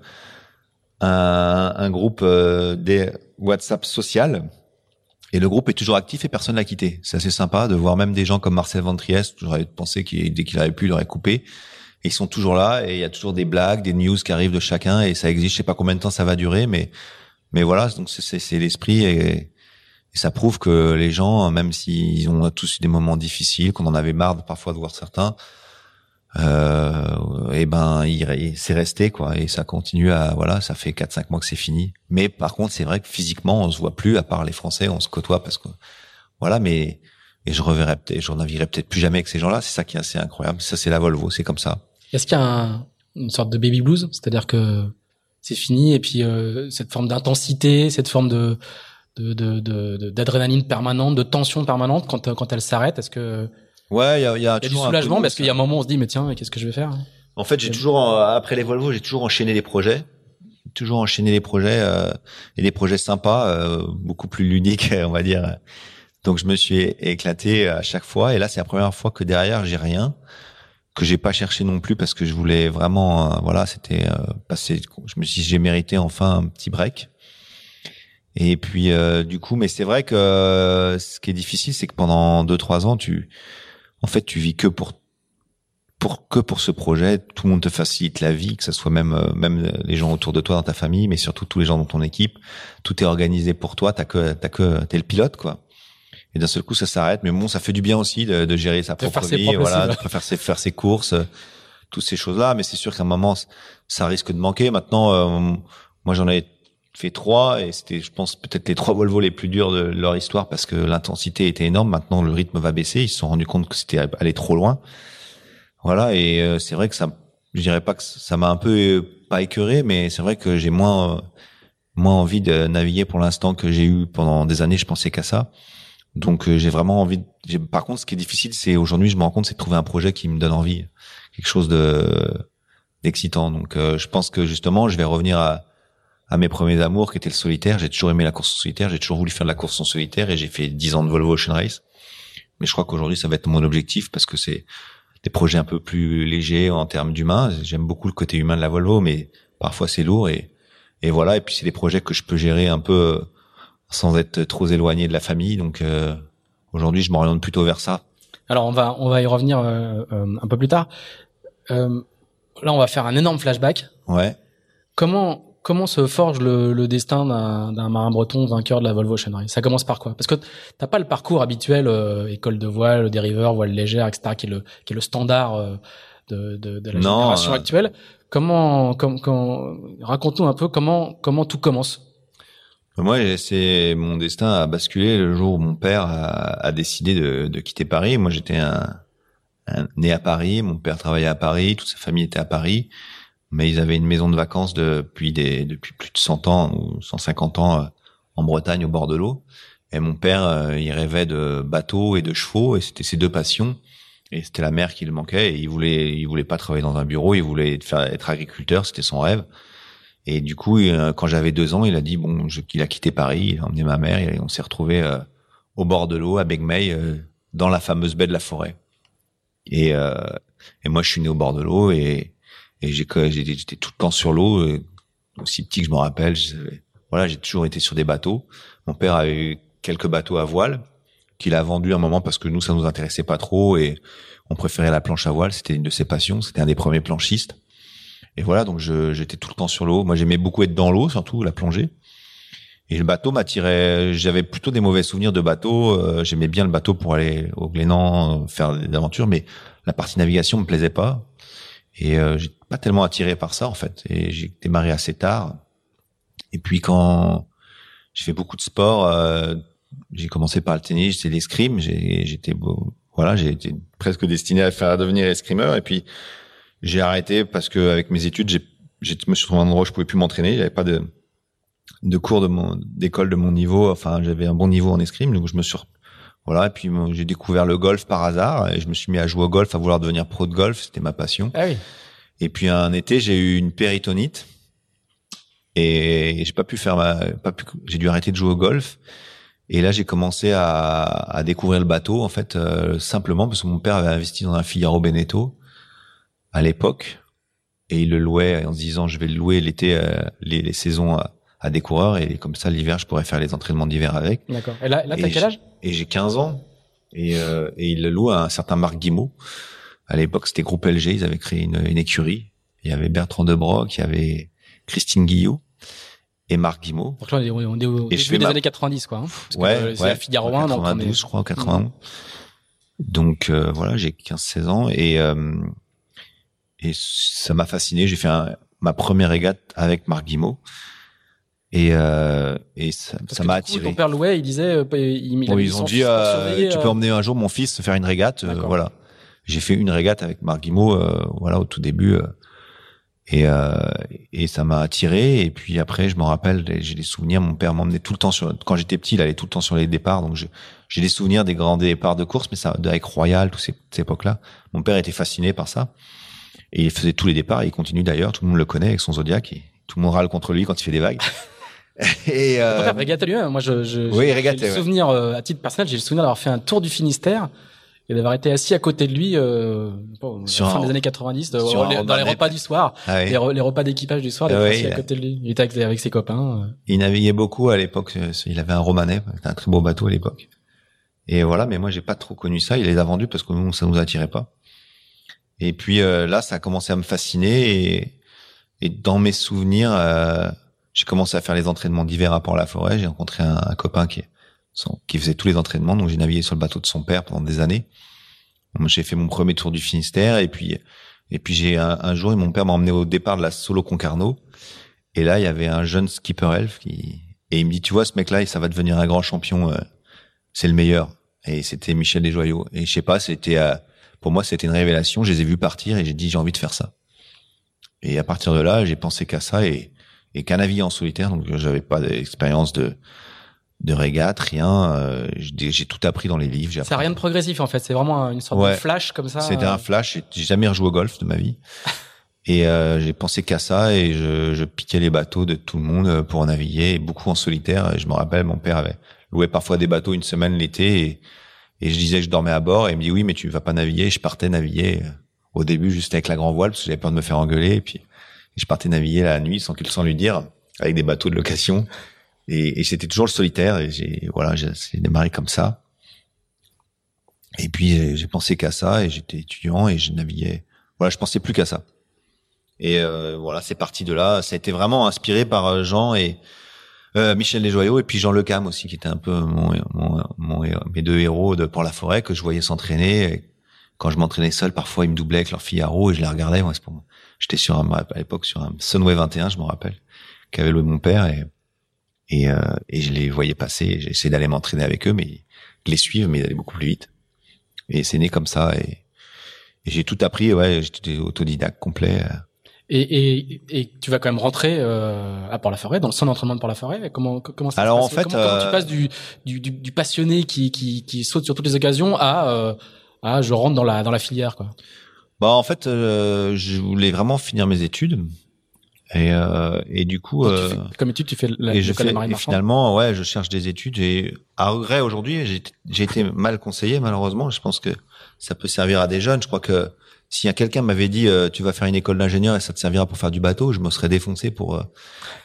Speaker 2: un, un, groupe euh, des WhatsApp social. Et le groupe est toujours actif et personne l'a quitté. C'est assez sympa de voir même des gens comme Marcel Ventriest. J'aurais pensé qu'il dès qu'il avait pu, il aurait coupé. Et ils sont toujours là et il y a toujours des blagues, des news qui arrivent de chacun et ça existe. Je sais pas combien de temps ça va durer, mais mais voilà, donc c'est l'esprit et, ça prouve que les gens, même s'ils ont tous eu des moments difficiles, qu'on en avait marre parfois de voir certains, euh, et eh ben il, c'est resté quoi et ça continue à voilà ça fait quatre cinq mois que c'est fini mais par contre c'est vrai que physiquement on se voit plus à part les Français on se côtoie parce que voilà mais et je reverrai peut-être, je naviguerai peut-être plus jamais avec ces gens-là. C'est ça qui est assez incroyable. Ça, c'est la Volvo, c'est comme ça.
Speaker 1: Est-ce qu'il y a un, une sorte de baby blues, c'est-à-dire que c'est fini. Et puis euh, cette forme d'intensité, cette forme de d'adrénaline de, de, permanente, de tension permanente quand quand elle s'arrête, est-ce que
Speaker 2: Ouais, il y a, y
Speaker 1: a, du soulagement parce qu'il y a un moment où on se dit mais tiens, qu'est-ce que je vais faire?
Speaker 2: En fait, j'ai toujours après les Volvo, j'ai toujours enchaîné les projets, toujours enchaîné les projets euh, et des projets sympas, euh, beaucoup plus ludiques, on va dire. Donc je me suis éclaté à chaque fois. Et là c'est la première fois que derrière j'ai rien que j'ai pas cherché non plus parce que je voulais vraiment euh, voilà c'était euh, passer je me suis j'ai mérité enfin un petit break. Et puis euh, du coup mais c'est vrai que ce qui est difficile c'est que pendant deux trois ans tu en fait tu vis que pour pour que pour ce projet. Tout le monde te facilite la vie que ce soit même même les gens autour de toi dans ta famille mais surtout tous les gens dans ton équipe. Tout est organisé pour toi. T'as que t'as que t'es le pilote quoi et d'un seul coup ça s'arrête. Mais bon ça fait du bien aussi de, de gérer sa propre vie voilà de faire ses faire ses courses euh, toutes ces choses là mais c'est sûr qu'à un moment ça risque de manquer. Maintenant euh, moi j'en ai fait trois et c'était je pense peut-être les trois Volvo les plus durs de leur histoire parce que l'intensité était énorme. Maintenant le rythme va baisser. Ils se sont rendus compte que c'était allé trop loin. Voilà. Et euh, c'est vrai que ça je dirais pas que ça m'a un peu pas écœuré mais c'est vrai que j'ai moins moins envie de naviguer pour l'instant que j'ai eu pendant des années. Je pensais qu'à ça donc euh, j'ai vraiment envie. De... Par contre, ce qui est difficile, c'est aujourd'hui, je me rends compte, c'est de trouver un projet qui me donne envie, quelque chose de d'excitant. Donc euh, je pense que justement, je vais revenir à, à mes premiers amours, qui étaient le solitaire. J'ai toujours aimé la course en solitaire. J'ai toujours voulu faire de la course en solitaire et j'ai fait 10 ans de Volvo Ocean Race. Mais je crois qu'aujourd'hui, ça va être mon objectif parce que c'est des projets un peu plus légers en termes d'humain. J'aime beaucoup le côté humain de la Volvo, mais parfois c'est lourd et et voilà. Et puis c'est des projets que je peux gérer un peu sans être trop éloigné de la famille. Donc euh, aujourd'hui, je m'oriente plutôt vers ça.
Speaker 1: Alors on va on va y revenir euh, euh, un peu plus tard. là, on va faire un énorme flashback.
Speaker 2: Ouais.
Speaker 1: Comment comment se forge le, le destin d'un marin breton vainqueur de la Volvo Ocean Race Ça commence par quoi? Parce que t'as pas le parcours habituel, école de voile, dériveur, voile légère, etc., qui est le qui est le standard de, de, de la génération actuelle. Comment, comment, raconte-nous un peu comment comment tout commence
Speaker 2: moi, c'est mon destin a basculé le jour où mon père a, décidé de, quitter Paris. Moi, j'étais un, né à Paris. Mon père travaillait à Paris. Toute sa famille était à Paris. Mais ils avaient une maison de vacances depuis des, depuis plus de 100 ans ou 150 ans euh, en Bretagne, au bord de l'eau. Et mon père, euh, il rêvait de bateaux et de chevaux. Et c'était ses deux passions. Et c'était la mer qui le manquait. Et il voulait, il voulait pas travailler dans un bureau. Il voulait être agriculteur. C'était son rêve. Et du coup, euh, quand j'avais deux ans, il a dit bon, je, il a quitté Paris, il a emmené ma mère et on s'est retrouvé euh, au bord de l'eau à Begmey, euh, dans la fameuse baie de la forêt. Et, et moi, je suis né au bord de l'eau et, et j'étais tout le temps sur l'eau, aussi petit que je me rappelle. Voilà, j'ai toujours été sur des bateaux. Mon père a eu quelques bateaux à voile qu'il a vendu un moment parce que nous, ça nous intéressait pas trop et on préférait la planche à voile. C'était une de ses passions. C'était un des premiers planchistes. Et voilà, donc j'étais tout le temps sur l'eau. Moi, j'aimais beaucoup être dans l'eau, surtout la plongée. Et le bateau m'attirait. J'avais plutôt des mauvais souvenirs de bateau. Euh, j'aimais bien le bateau pour aller au Glénan euh, faire des aventures, mais la partie navigation me plaisait pas. Et euh, j'étais pas tellement attiré par ça en fait. Et j'ai démarré assez tard. Et puis quand j'ai fait beaucoup de sport, euh, j'ai commencé par le tennis, c'est l'escrime. J'étais voilà, j'ai été presque destiné à faire à devenir escrimeur. Et puis j'ai arrêté parce que avec mes études, j'ai, je me suis trouvé un endroit où je pouvais plus m'entraîner. J'avais pas de, de cours de mon, d'école de mon niveau. Enfin, j'avais un bon niveau en escrime, donc je me suis, voilà. Et puis j'ai découvert le golf par hasard et je me suis mis à jouer au golf, à vouloir devenir pro de golf. C'était ma passion.
Speaker 1: Ah oui.
Speaker 2: Et puis un été, j'ai eu une péritonite et j'ai pas pu faire ma, pas pu, j'ai dû arrêter de jouer au golf. Et là, j'ai commencé à, à, découvrir le bateau, en fait, euh, simplement parce que mon père avait investi dans un Figaro Beneteau à l'époque et il le louait en se disant je vais le louer l'été euh, les, les, saisons à, à, des coureurs et comme ça l'hiver je pourrais faire les entraînements d'hiver avec.
Speaker 1: D'accord. Et là, là t'as quel âge?
Speaker 2: Et j'ai 15 ans et, euh, et il le loue à un certain Marc Guimau. À l'époque c'était Groupe LG, ils avaient créé une, une écurie. Il y avait Bertrand Debroc, il y avait Christine Guillot et Marc Guimau.
Speaker 1: Donc là, on est au, début des années 90 quoi. Hein,
Speaker 2: parce ouais,
Speaker 1: que,
Speaker 2: ouais.
Speaker 1: Figaro 1
Speaker 2: 92 est... je crois 81. Donc euh, voilà, j'ai 15 16 ans et euh, et ça m'a fasciné. J'ai fait un, ma première régate avec Marc Guimau. Et, euh, et ça m'a
Speaker 1: du coup,
Speaker 2: attiré.
Speaker 1: Ton père louait, il disait, euh, il, il
Speaker 2: Bon, ils ont dit, euh, tu
Speaker 1: euh,
Speaker 2: peux emmener un jour mon fils faire une régate. euh, voilà. J'ai fait une régate avec Marc Guimau, euh, voilà, au tout début. euh, et, euh, et ça m'a attiré. Et puis après, je me rappelle, j'ai des souvenirs. Mon père m'emmenait tout le temps sur. Quand j'étais petit, il allait tout le temps sur les départs. Donc j'ai des souvenirs des grands départs de course, mais ça, avec Royal, toutes ces, ces époques-là. Mon père était fasciné par ça. Et il faisait tous les départs. Et il continue d'ailleurs. Tout le monde le connaît avec son Zodiac. Et tout le monde râle contre lui quand il fait des vagues. et euh,
Speaker 1: régatait lui-même. Moi, je, je,
Speaker 2: Oui,
Speaker 1: j'ai
Speaker 2: régatait,
Speaker 1: le
Speaker 2: ouais.
Speaker 1: souvenir, euh, à titre personnel, j'ai le souvenir d'avoir fait un tour du Finistère et d'avoir été assis à côté de lui, euh,
Speaker 2: Sur
Speaker 1: à la fin
Speaker 2: un-
Speaker 1: des années 90, de-
Speaker 2: sur un
Speaker 1: les- dans les repas du soir,
Speaker 2: ah
Speaker 1: les, re- les repas d'équipage du soir, d'être
Speaker 2: Ouais,
Speaker 1: assis à côté de lui. Il était avec, avec ses copains. euh.
Speaker 2: Il naviguait beaucoup à l'époque. euh, Il avait un romanet, c'était un très beau bateau à l'époque. Et voilà, mais moi j'ai pas trop connu ça. Il les a vendus parce que nous ça nous attirait pas. Et puis euh, là, ça a commencé à me fasciner et, dans mes souvenirs, euh, j'ai commencé à faire les entraînements d'hiver à Port-la-Forêt. J'ai rencontré un, copain qui faisait tous les entraînements, donc j'ai navigué sur le bateau de son père pendant des années. J'ai fait mon premier tour du Finistère et puis et puis j'ai un, jour, mon père m'a emmené au départ de la Solo Concarneau. Et là, il y avait un jeune skipper elf qui et il me dit, tu vois, ce mec-là, ça va devenir un grand champion. euh, c'est le meilleur. Et c'était Michel Desjoyaux. Et je sais pas, c'était pour moi, c'était une révélation. Je les ai vus partir et j'ai dit, j'ai envie de faire ça. Et à partir de là, j'ai pensé qu'à ça et et qu'à naviguer en solitaire. Donc, j'avais pas d'expérience de de régate, rien. euh, j'ai tout appris dans les livres.
Speaker 1: C'est rien de progressif en fait. C'est vraiment une sorte de flash comme ça.
Speaker 2: c'était
Speaker 1: euh.
Speaker 2: un flash. J'ai- jamais rejoué au golf de ma vie. Et euh, j'ai pensé qu'à ça et je, je piquais les bateaux de tout le monde euh, pour naviguer, et beaucoup en solitaire. Et je me rappelle, mon père avait loué parfois des bateaux une semaine l'été et, et je disais que je dormais à bord et il me dit oui, mais tu vas pas naviguer. Je partais naviguer euh, au début juste avec la grand voile parce que j'avais peur de me faire engueuler. Et puis je partais naviguer la nuit sans qu'il sans lui dire avec des bateaux de location. Et, et c'était toujours le solitaire. Et j'ai voilà, j'ai démarré comme ça. Et puis j'ai- j'ai pensé qu'à ça et j'étais étudiant et je naviguais. Voilà, je pensais plus qu'à ça. Et euh, voilà, c'est parti de là. Ça a été vraiment inspiré par euh, Jean et euh, Michel Desjoyaux et puis Jean Lecam aussi, qui était un peu mon, mon, mon- mes deux héros de Pour la forêt que je voyais s'entraîner. Quand je m'entraînais seul, parfois ils me doublaient avec leur Figaro et je les regardais. C'est pour. J'étais sur un, à l'époque sur un Sunway 21, je me rappelle, qu'avait loué mon père et et, euh, et je les voyais passer. Essayé d'aller m'entraîner avec eux, mais de les suivre, mais allaient beaucoup plus vite. Et c'est né comme ça et, et j'ai tout appris. Ouais, j'étais autodidacte complet. euh.
Speaker 1: Et, et, et tu vas quand même rentrer euh, à Port-la-Forêt, dans le centre d'entraînement de Port-la-Forêt. Comment, comment ça se
Speaker 2: Alors,
Speaker 1: passe
Speaker 2: en fait,
Speaker 1: comment, comment tu
Speaker 2: euh,
Speaker 1: passes du, du, du, du passionné qui, qui, qui saute sur toutes les occasions à, euh, à je rentre dans la, dans la filière quoi?
Speaker 2: Bah en fait, euh, je voulais vraiment finir mes études et et du coup.
Speaker 1: Fais- comme étude, tu fais la,
Speaker 2: et je fais et finalement ouais je cherche des études et à regret aujourd'hui j'ai j'ai été mal conseillé malheureusement je pense que ça peut servir à des jeunes je crois que si quelqu'un m'avait dit euh, tu vas faire une école d'ingénieur et ça te servira pour faire du bateau je me serais défoncé pour euh,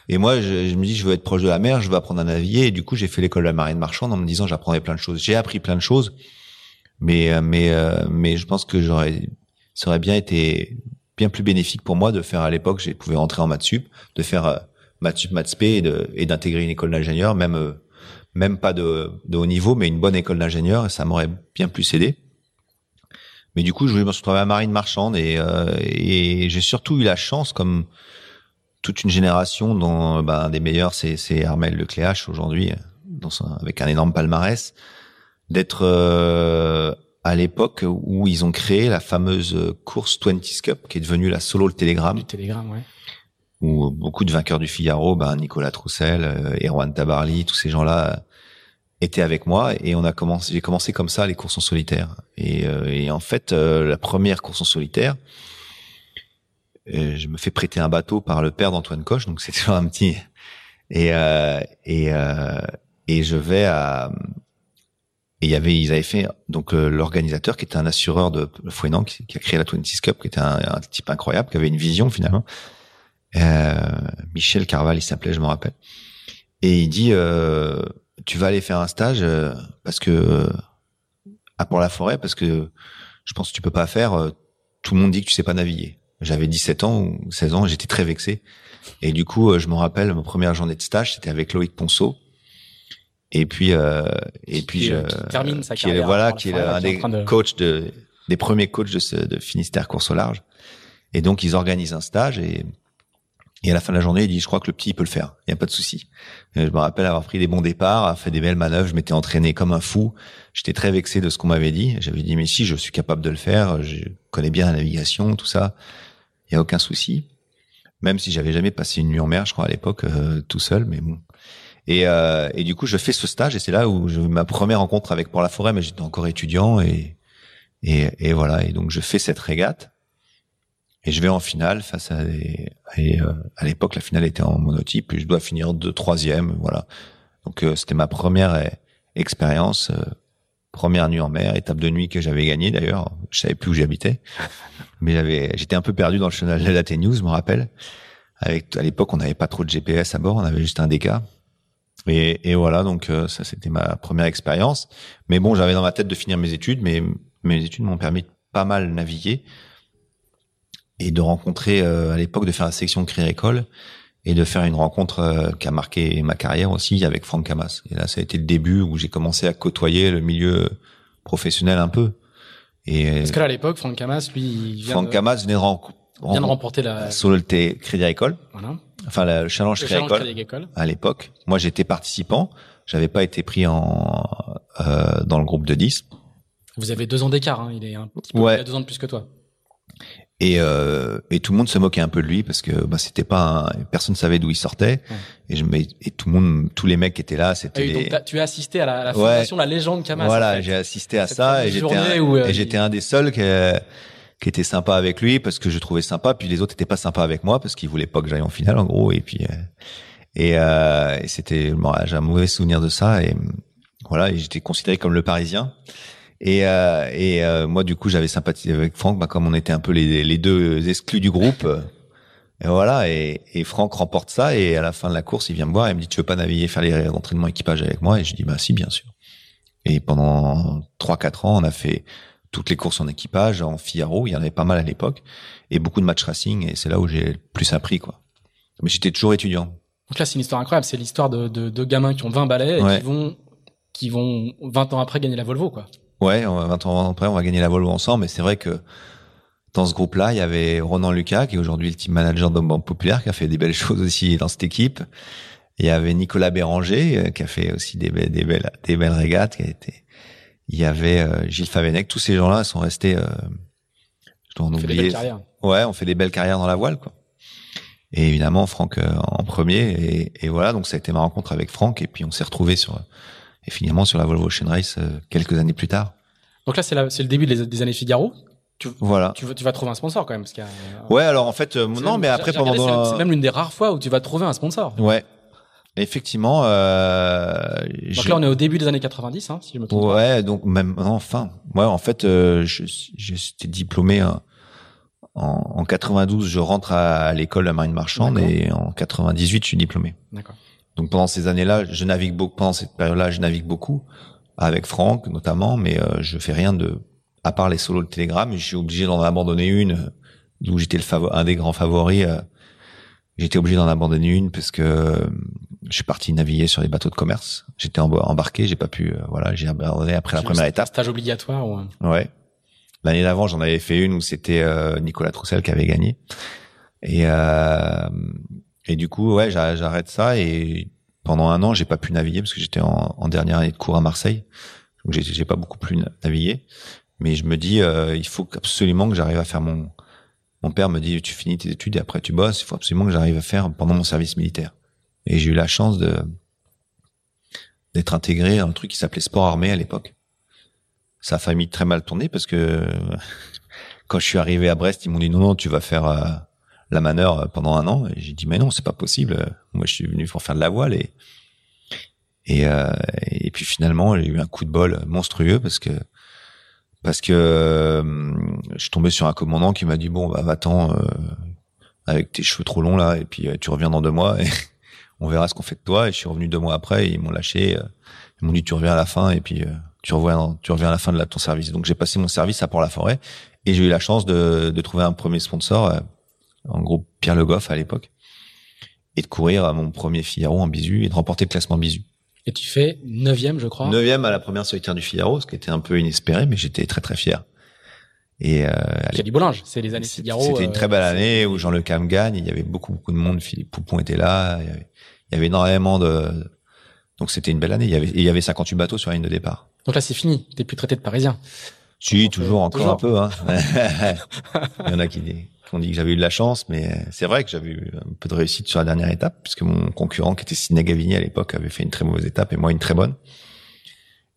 Speaker 2: et moi je, je me dis je veux être proche de la mer je veux apprendre à naviguer. Et du coup j'ai fait l'école de la marine marchande en me disant j'apprendrai plein de choses. J'ai appris plein de choses mais euh, mais euh, mais je pense que j'aurais ça aurait bien été bien plus bénéfique pour moi de faire à l'époque j'ai pouvais rentrer en maths sup de faire euh, maths sup maths spé et d'intégrer une école d'ingénieur même euh, même pas de, de haut niveau mais une bonne école d'ingénieur. Et ça m'aurait bien plus aidé mais du coup je me suis retrouvé à marine marchande et euh, et j'ai surtout eu la chance comme toute une génération dont ben, un des meilleurs c'est c'est Armel Lecléache aujourd'hui dans son- avec un énorme palmarès d'être euh, à l'époque où ils ont créé la fameuse course 20 Cup qui est devenue la solo le télégramme
Speaker 1: Du télégramme, ouais.
Speaker 2: où beaucoup de vainqueurs du Figaro, ben Nicolas Troussel, euh, Erwan Tabarly, tous ces gens-là étaient avec moi et on a commencé. J'ai commencé comme ça les courses en solitaire. Et, euh, et en fait, euh, la première course en solitaire, euh, je me fais prêter un bateau par le père d'Antoine Coche, donc c'est toujours un petit. Et et et je vais à et il y avait, ils avaient fait donc l'organisateur qui était un assureur de Fouenan qui, qui a créé la 26 Cup, qui était un, un type incroyable, qui avait une vision finalement. Euh, Michel Carval, il s'appelait, je me rappelle. Et il dit, euh, tu vas aller faire un stage euh, parce que euh, à Port la Forêt, parce que je pense que tu peux pas faire. euh, tout le monde dit que tu sais pas naviguer. J'avais 17 ans ou 16 ans, j'étais très vexé. Et du coup, euh, je me rappelle, ma première journée de stage, c'était avec Loïc Ponceau. Et puis, euh, et puis,
Speaker 1: Qui,
Speaker 2: je,
Speaker 1: qui termine sa
Speaker 2: qui est
Speaker 1: carrière
Speaker 2: voilà,
Speaker 1: Port-la-Forêt,
Speaker 2: qui est un des
Speaker 1: de-
Speaker 2: coachs de, des premiers coachs de, ce, de Finistère course au large. Et donc, ils organisent un stage et, Et à la fin de la journée, il dit, je crois que le petit il peut le faire. Il y a pas de souci. Je me rappelle avoir pris des bons départs, fait des belles manœuvres. Je m'étais entraîné comme un fou. J'étais très vexé de ce qu'on m'avait dit. J'avais dit, mais si, je suis capable de le faire. Je connais bien la navigation, tout ça. Il y a aucun souci. Même si j'avais jamais passé une nuit en mer, je crois à l'époque, euh, tout seul, mais bon. Et, euh, et du coup, je fais ce stage et c'est là où je, ma première rencontre avec Pour la Forêt, mais j'étais encore étudiant et, et voilà. Et donc, je fais cette régate et je vais en finale face à des, et euh, à l'époque la finale était en monotype et je dois finir de troisième voilà. Donc euh, c'était ma première euh, expérience première nuit en mer étape de nuit que j'avais gagnée d'ailleurs. Je savais plus où j'habitais. Mais j'avais j'étais un peu perdu dans le chenal de la News je me rappelle. Avec à l'époque on n'avait pas trop de GPS à bord on avait juste un DK et, et voilà donc ça c'était ma première expérience. Mais bon j'avais dans ma tête de finir mes études mais mes études m'ont permis de pas mal naviguer et de rencontrer euh, à l'époque de faire la section Créer École et de faire une rencontre euh, qui a marqué ma carrière aussi avec Franck Camas. Et là, ça a été le début où j'ai commencé à côtoyer le milieu professionnel un peu.
Speaker 1: Et Parce que là, à l'époque, Franck Camas, lui, il
Speaker 2: vient Franck de... Camas venait de,
Speaker 1: vient de remporter la
Speaker 2: Solté Crédit Agricole. Voilà. Enfin, le challenge, Crédit Agricole. À l'époque, moi, j'étais participant. J'avais pas été pris en euh, dans le groupe de 10.
Speaker 1: Vous avez deux ans d'écart. Hein. Il est un petit peu,
Speaker 2: ouais.
Speaker 1: il a deux ans de plus que toi.
Speaker 2: Et, euh, et tout le monde se moquait un peu de lui parce que bah, c'était pas un, personne savait d'où il sortait. Et je et tout le monde tous les mecs qui étaient là c'était
Speaker 1: ah tu as assisté à la, la fondation la légende Camas
Speaker 2: voilà j'ai assisté à ça et j'étais un, euh, et j'étais un des seuls qui, qui était sympa avec lui parce que je trouvais sympa puis les autres étaient pas sympas avec moi parce qu'ils voulaient pas que j'aille en finale en gros. Et puis euh, et, euh, et c'était j'ai un mauvais souvenir de ça et voilà et j'étais considéré comme le parisien et, euh, et euh, moi, du coup, j'avais sympathisé avec Franck, bah, comme on était un peu les, les deux exclus du groupe. Et voilà, et, et, Franck remporte ça, et à la fin de la course, il vient me voir et me dit, tu veux pas naviguer, faire les entraînements équipage avec moi? Et je dis, bah si, bien sûr. Et pendant trois quatre ans, on a fait toutes les courses en équipage, en Figaro, il y en avait pas mal à l'époque, et beaucoup de match racing, et c'est là où j'ai le plus appris, quoi. Mais j'étais toujours étudiant.
Speaker 1: Donc là, c'est une histoire incroyable, c'est l'histoire de, de, de, gamins qui ont 20 balais et qui vont qui vont 20 ans après gagner la Volvo, quoi.
Speaker 2: Ouais, 20 ans après, on va gagner la Volvo ensemble. Mais c'est vrai que dans ce groupe-là, il y avait Ronan Lucas, qui est aujourd'hui le team manager de Banque Populaire, qui a fait des belles choses aussi dans cette équipe. Il y avait Nicolas Béranger, euh, qui a fait aussi des belles, des belles, des belles régates, qui a été. Il y avait euh, Gilles Favenec. Tous ces gens-là sont restés. Euh,
Speaker 1: je dois en on oublier. Fait des belles carrières.
Speaker 2: Ouais, on fait des belles carrières dans la voile, quoi. Et évidemment, Franck euh, en premier. Et, et, voilà, donc ça a été ma rencontre avec Franck. Et puis on s'est retrouvé sur et finalement sur la Volvo Ocean Race euh, quelques années plus tard.
Speaker 1: Donc là, c'est le début des, années Figaro.
Speaker 2: Tu, voilà.
Speaker 1: Tu, tu, vas trouver un sponsor quand même. Parce
Speaker 2: ouais, alors en fait, euh, non, mais après pendant.
Speaker 1: C'est même l'une des rares fois où tu vas trouver un sponsor.
Speaker 2: Ouais. Effectivement. Euh,
Speaker 1: donc là, on est au début des années 90, hein, si je me trompe.
Speaker 2: Ouais, donc même enfin. Ouais, en fait, euh, j'étais diplômé en, en 92. Je rentre à, l'école de marine marchande et en 98, je suis diplômé.
Speaker 1: D'accord.
Speaker 2: Donc pendant ces années-là, je navigue beaucoup. Pendant cette période-là, je navigue beaucoup avec Franck notamment, mais euh, je fais rien de à part les solos de Télégramme. Je suis obligé d'en abandonner une d'où j'étais le favori, un des grands favoris. Euh, j'étais obligé d'en abandonner une parce que euh, je suis parti naviguer sur les bateaux de commerce. J'étais embarqué, j'ai pas pu. Euh, voilà, j'ai abandonné après la première étape.
Speaker 1: Stage obligatoire ou
Speaker 2: Ouais. L'année d'avant, j'en avais fait une où c'était Nicolas Troussel qui avait gagné. Et et du coup, ouais, j'arrête ça et pendant un an, j'ai pas pu naviguer parce que j'étais en, dernière année de cours à Marseille. Donc j'ai pas beaucoup pu naviguer. Mais je me dis, euh, il faut absolument que j'arrive à faire mon. Mon père me dit, tu finis tes études et après tu bosses. Il faut absolument que j'arrive à faire pendant mon service militaire. Et j'ai eu la chance d'être intégré dans un truc qui s'appelait sport armé à l'époque. Ça a failli très mal tourner parce que quand je suis arrivé à Brest, ils m'ont dit non non, tu vas faire euh, la manœuvre pendant un an. Et j'ai dit mais non, c'est pas possible. Moi, je suis venu pour faire de la voile et et, euh, et puis finalement, j'ai eu un coup de bol monstrueux parce que parce que euh, je suis tombé sur un commandant qui m'a dit bon bah va-t'en euh, avec tes cheveux trop longs là et puis tu reviens dans deux mois et on verra ce qu'on fait de toi. Et je suis revenu deux mois après, ils m'ont lâché. ils m'ont dit tu reviens à la fin et puis tu reviens tu reviens à la fin de la, ton service. Donc j'ai passé mon service à Port-la-Forêt et j'ai eu la chance de trouver un premier sponsor en gros Pierre Le Goff à l'époque, et de courir à mon premier Figaro en bisu et de remporter le classement bisu.
Speaker 1: Et tu fais neuvième, je crois.
Speaker 2: Neuvième à la première solitaire du Figaro, ce qui était un peu inespéré, mais j'étais très très fier. Et euh,
Speaker 1: du Bollinge, c'est les années Figaro.
Speaker 2: C'était une très belle année où Jean Le Cam gagne. Il y avait beaucoup beaucoup de monde. Philippe Poupon était là. Il y avait, il y avait énormément de. Donc c'était une belle année. Il y avait il y avait 58 bateaux sur la ligne de départ.
Speaker 1: Donc là c'est fini. T'es plus traité de Parisien.
Speaker 2: Si, toujours, encore un peu. Hein. il y en a qui, ont dit que j'avais eu de la chance, mais c'est vrai que j'avais eu un peu de réussite sur la dernière étape, puisque mon concurrent, qui était Sidney Gavini à l'époque, avait fait une très mauvaise étape et moi une très bonne.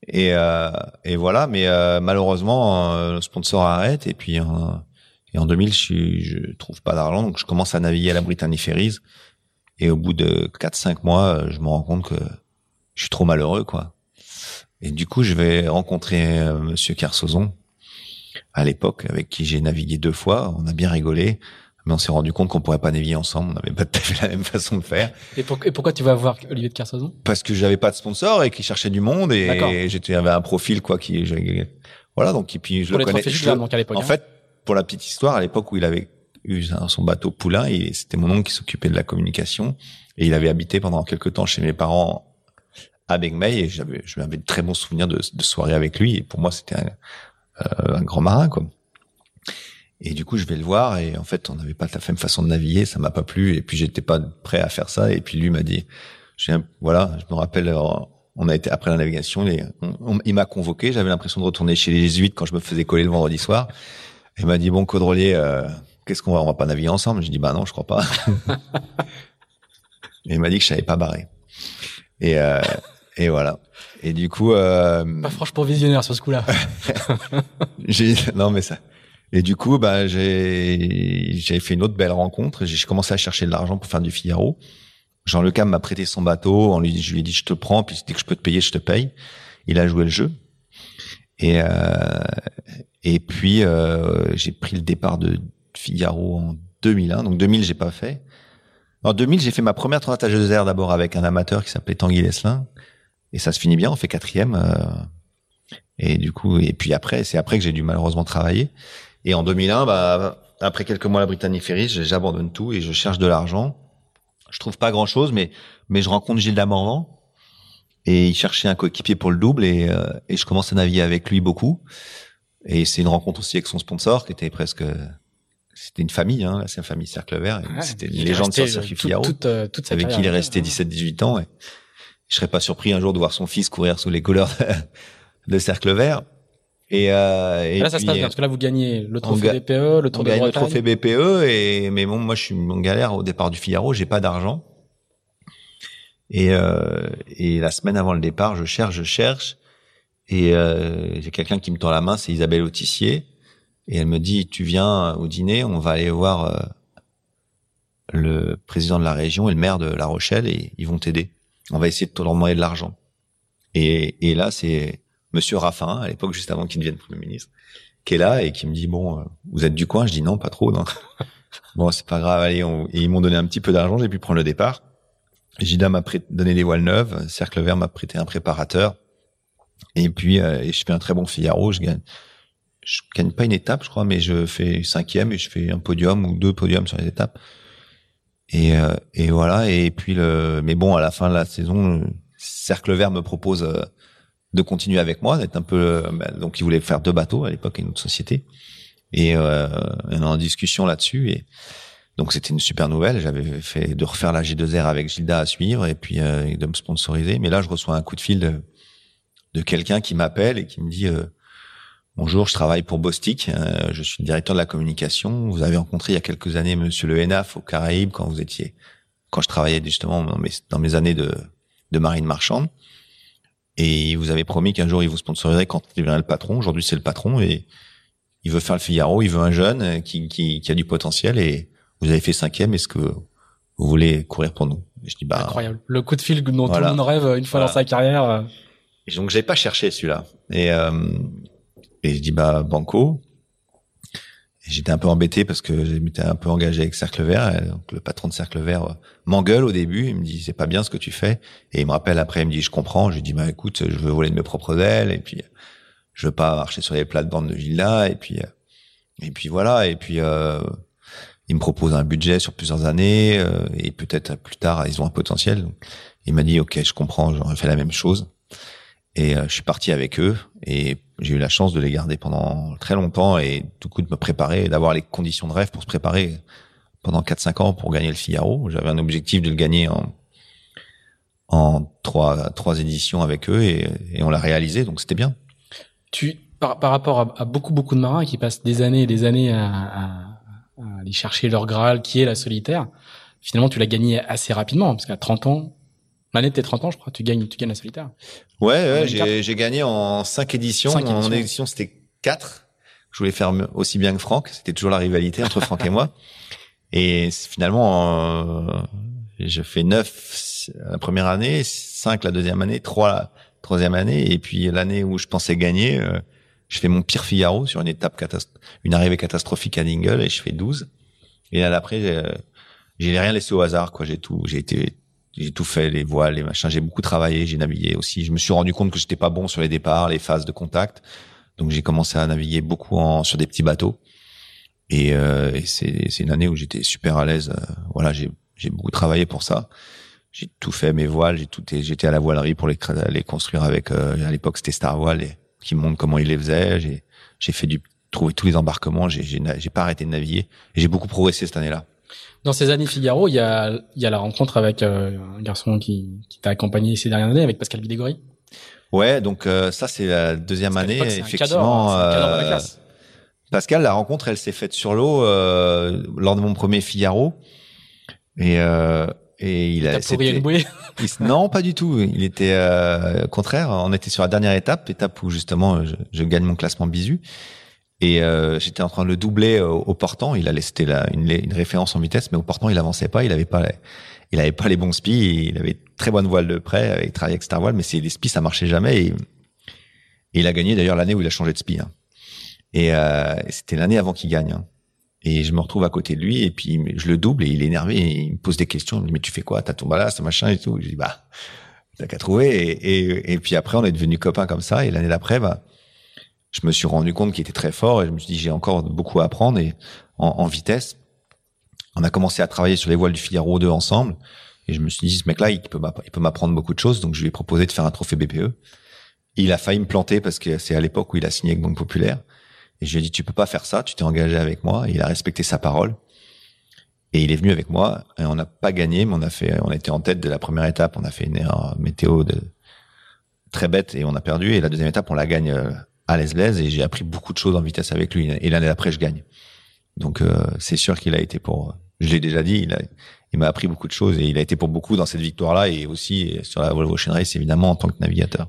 Speaker 2: Et, euh, et voilà, mais euh, malheureusement, euh, le sponsor arrête et puis et en 2000, je, je trouve pas d'argent, donc je commence à naviguer à la Britannia Ferries. Et au bout de 4-5 mois, je me rends compte que je suis trop malheureux, quoi. Et du coup, je vais rencontrer euh, Monsieur Kersozon à l'époque, avec qui j'ai navigué deux fois. On a bien rigolé mais on s'est rendu compte qu'on pourrait pas naviguer ensemble. On n'avait pas tout à fait la même façon de faire.
Speaker 1: Et, pourquoi tu vas voir Olivier de Kersauzon
Speaker 2: Parce que j'avais pas de sponsor et qu'il cherchait du monde et j'étais avait un profil quoi qui voilà donc et puis je
Speaker 1: pour
Speaker 2: le connais.
Speaker 1: donc à l'époque.
Speaker 2: En
Speaker 1: hein.
Speaker 2: fait, pour la petite histoire, à l'époque où il avait eu son bateau Poulain, c'était mon oncle qui s'occupait de la communication et il avait habité pendant quelques temps chez mes parents à Begmey et j'avais je m'avais de très bons souvenirs de, de soirées avec lui et pour moi c'était un, un grand marin quoi. Et du coup, je vais le voir et en fait, on n'avait pas la même façon de naviguer, ça m'a pas plu et puis j'étais pas prêt à faire ça et puis lui m'a dit, voilà, je me rappelle, euh, on a été après la navigation, il m'a convoqué, j'avais l'impression de retourner chez les jésuites quand je me faisais coller le vendredi soir. Il m'a dit bon Caudrelier, euh, qu'est-ce qu'on va, on va pas naviguer ensemble? Je dis bah non, je crois pas. et il m'a dit que je savais pas barrer. Et euh, et voilà. Et du coup, euh,
Speaker 1: pas franchement visionnaire sur ce coup-là.
Speaker 2: j'ai non mais ça et du coup, bah, j'ai, j'ai fait une autre belle rencontre. J'ai commencé à chercher de l'argent pour faire du Figaro. Jean Le Cam m'a prêté son bateau. On lui, je lui ai dit, je te prends. Puis dès que je peux te payer, je te paye. Il a joué le jeu. Et euh, et puis euh, j'ai pris le départ de Figaro en 2001. Donc 2000, j'ai pas fait. En 2000, j'ai fait ma première tentageuse d'air d'abord avec un amateur qui s'appelait Tanguy Leslin. Et ça se finit bien. On fait quatrième. Euh, et du coup, et puis après, c'est après que j'ai dû malheureusement travailler. Et en 2001, bah, après quelques mois à la Britannique Ferries, j'abandonne tout et je cherche de l'argent. Je trouve pas grand chose, mais, mais je rencontre Gilles Damorvan et il cherchait un coéquipier pour le double et, euh, et je commence à naviguer avec lui beaucoup. Et c'est une rencontre aussi avec son sponsor qui était presque, c'était une famille, hein, c'est une famille Cercle Vert. c'était une légende sur le circuit Figaro.
Speaker 1: Toute, euh, toute,
Speaker 2: avec qui il est resté 17-18 ans. Et je serais pas surpris un jour de voir son fils courir sous les couleurs de Cercle Vert. Et, euh, et
Speaker 1: là, ça se passe bien parce que là, vous gagnez le trophée BPE, le Tour de Bretagne.
Speaker 2: le trophée BPE et mais bon, moi, je suis en galère au départ du Figaro, j'ai pas d'argent. Et, euh, et la semaine avant le départ, je cherche, je cherche, et euh, j'ai quelqu'un qui me tend la main, c'est Isabelle Autissier, et elle me dit "Tu viens au dîner, on va aller voir euh, le président de la région et le maire de La Rochelle, et ils vont t'aider. On va essayer de te demander de l'argent." Et, et là, c'est Monsieur Raffin, à l'époque, juste avant qu'il devienne Premier ministre, qui est là et qui me dit, bon, euh, vous êtes du coin? Je dis non, pas trop, non. bon, c'est pas grave, allez, et ils m'ont donné un petit peu d'argent, j'ai pu prendre le départ. Gida m'a donné des voiles neuves, Cercle Vert m'a prêté un préparateur. Et puis, euh, et je fais un très bon Figaro, je gagne. Je gagne pas une étape, je crois, mais je fais cinquième et je fais un podium ou deux podiums sur les étapes. Et, euh, et voilà. Et puis le, mais bon, à la fin de la saison, Cercle Vert me propose de continuer avec moi, d'être un peu. Euh, bah, donc, il voulait faire deux bateaux à l'époque, une autre société, et euh, on est en discussion là-dessus. Et donc, c'était une super nouvelle. J'avais fait de refaire la G2R avec Gilda à suivre, et puis euh, de me sponsoriser. Mais là, je reçois un coup de fil de, de quelqu'un qui m'appelle et qui me dit. Euh, Bonjour, je travaille pour Bostik. Euh, je suis le directeur de la communication. Vous avez rencontré il y a quelques années Monsieur Le Henaf au Caraïbes quand vous étiez, quand je travaillais justement dans mes, dans mes années de, de marine marchande. Et il vous avait promis qu'un jour il vous sponsoriserait quand il deviendrait le patron. Aujourd'hui, c'est le patron et il veut faire le Figaro. Il veut un jeune qui, qui, qui a du potentiel et vous avez fait cinquième. Est-ce que vous voulez courir pour nous?
Speaker 1: Et Je dis bah incroyable. Le coup de fil dont tout le monde rêve une fois dans sa carrière.
Speaker 2: Et donc j'avais pas cherché celui-là. Et euh, et je dis bah banco j'étais un peu embêté parce que j'étais un peu engagé avec Cercle Vert. Donc le patron de Cercle Vert euh, m'engueule au début. Il me dit c'est pas bien ce que tu fais. Et il me rappelle après, il me dit je comprends. Je lui dis bah écoute, je veux voler de mes propres ailes et puis je veux pas marcher sur les plates-bandes de Villa. Et puis et puis voilà. Et puis euh, il me propose un budget sur plusieurs années euh, et peut-être plus tard ils ont un potentiel. il m'a dit ok je comprends, j'aurais fait la même chose. Et je suis parti avec eux et j'ai eu la chance de les garder pendant très longtemps et du coup de me préparer, d'avoir les conditions de rêve pour se préparer pendant 4-5 ans pour gagner le Figaro. J'avais un objectif de le gagner en en trois trois éditions avec eux et, et on l'a réalisé donc c'était bien.
Speaker 1: Tu par, par rapport à, à, beaucoup beaucoup de marins qui passent des années et des années à, à, à aller chercher leur Graal qui est la solitaire, finalement tu l'as gagné assez rapidement parce qu'à 30 ans L'année de tes 30 ans, je crois, tu gagnes, tu gagnes la solitaire.
Speaker 2: Ouais, ouais j'ai, j'ai gagné en 5 éditions. en édition, c'était 4. Je voulais faire aussi bien que Franck. C'était toujours la rivalité entre Franck et moi. Et finalement, euh, je fais 9 la première année, 5 la deuxième année, 3 la troisième année. Et puis l'année où je pensais gagner, euh, je fais mon pire Figaro sur une étape une arrivée catastrophique à Dingle et je fais 12. Et là, après, euh, j'ai rien laissé au hasard, quoi. J'ai tout, j'ai été j'ai tout fait, les voiles, les machins. J'ai beaucoup travaillé, j'ai navigué aussi. Je me suis rendu compte que j'étais pas bon sur les départs, les phases de contact. Donc j'ai commencé à naviguer beaucoup en, sur des petits bateaux. Et, euh, et c'est, une année où j'étais super à l'aise. Euh, voilà, j'ai, j'ai beaucoup travaillé pour ça. J'ai tout fait, mes voiles, j'ai tout, j'étais à la voilerie pour les, les construire avec. Euh, à l'époque, c'était Star Voile, et, qui montre comment ils les faisaient. J'ai, j'ai fait du trouver tous les embarquements. J'ai, pas arrêté de naviguer. J'ai beaucoup progressé cette année-là.
Speaker 1: Dans ces années Figaro, il y a, il y a la rencontre avec euh, un garçon qui, qui t'a accompagné ces dernières années, avec Pascal Bidégory.
Speaker 2: Ouais, donc euh, ça c'est la deuxième année, effectivement. Euh, Pascal, la rencontre, elle s'est faite sur l'eau lors de mon premier Figaro, et et il a.
Speaker 1: Une bouée
Speaker 2: non, pas du tout. Il était contraire. On était sur la dernière étape, étape où justement je, je gagne mon classement bisu. Et euh, j'étais en train de le doubler au, au portant. C'était une, référence en vitesse, mais au portant, il avançait pas. Il avait pas, il avait pas les bons spies. Il avait très bonne voile de près. Il travaillait avec Star Voile, mais les spies, ça marchait jamais. Et, il a gagné d'ailleurs l'année où il a changé de spi. Hein. Et euh, c'était l'année avant qu'il gagne. Hein. Et je me retrouve à côté de lui et puis je le double et il est énervé et il me pose des questions. Il me dit mais tu fais quoi? T'as ton ballast, machin et tout. Je dis bah t'as qu'à trouver. Et, et, et, puis après on est devenus copains comme ça. Et l'année d'après bah je me suis rendu compte qu'il était très fort et je me suis dit j'ai encore beaucoup à apprendre et en, vitesse. On a commencé à travailler sur les voiles du Figaro 2 ensemble et je me suis dit ce mec-là il peut m'apprendre beaucoup de choses donc je lui ai proposé de faire un trophée BPE. Il a failli me planter parce que c'est à l'époque où il a signé avec Banque Populaire et je lui ai dit tu peux pas faire ça, tu t'es engagé avec moi. Il a respecté sa parole et il est venu avec moi et on n'a pas gagné mais on a fait on été en tête de la première étape, on a fait une erreur météo de très bête et on a perdu et la deuxième étape on la gagne euh, à l'aise et j'ai appris beaucoup de choses en vitesse avec lui. Et l'année d'après, je gagne. Donc euh, c'est sûr qu'il a été pour. Je l'ai déjà dit, il, a, il m'a appris beaucoup de choses et il a été pour beaucoup dans cette victoire-là et aussi sur la Volvo Ocean Race évidemment en tant que navigateur.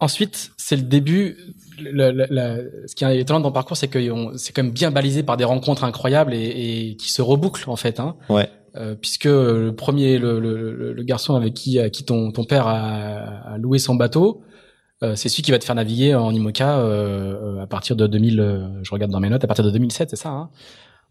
Speaker 1: Ensuite, c'est le début. Le, le, ce qui est étonnant dans le parcours, c'est que c'est quand même bien balisé par des rencontres incroyables et, et qui se rebouclent en fait. Hein.
Speaker 2: Ouais.
Speaker 1: Euh, puisque le premier, le, le, garçon avec qui, qui ton, ton père a, a loué son bateau, c'est celui qui va te faire naviguer en IMOCA euh, à partir de 2000. je regarde dans mes notes, à partir de 2007, c'est ça hein?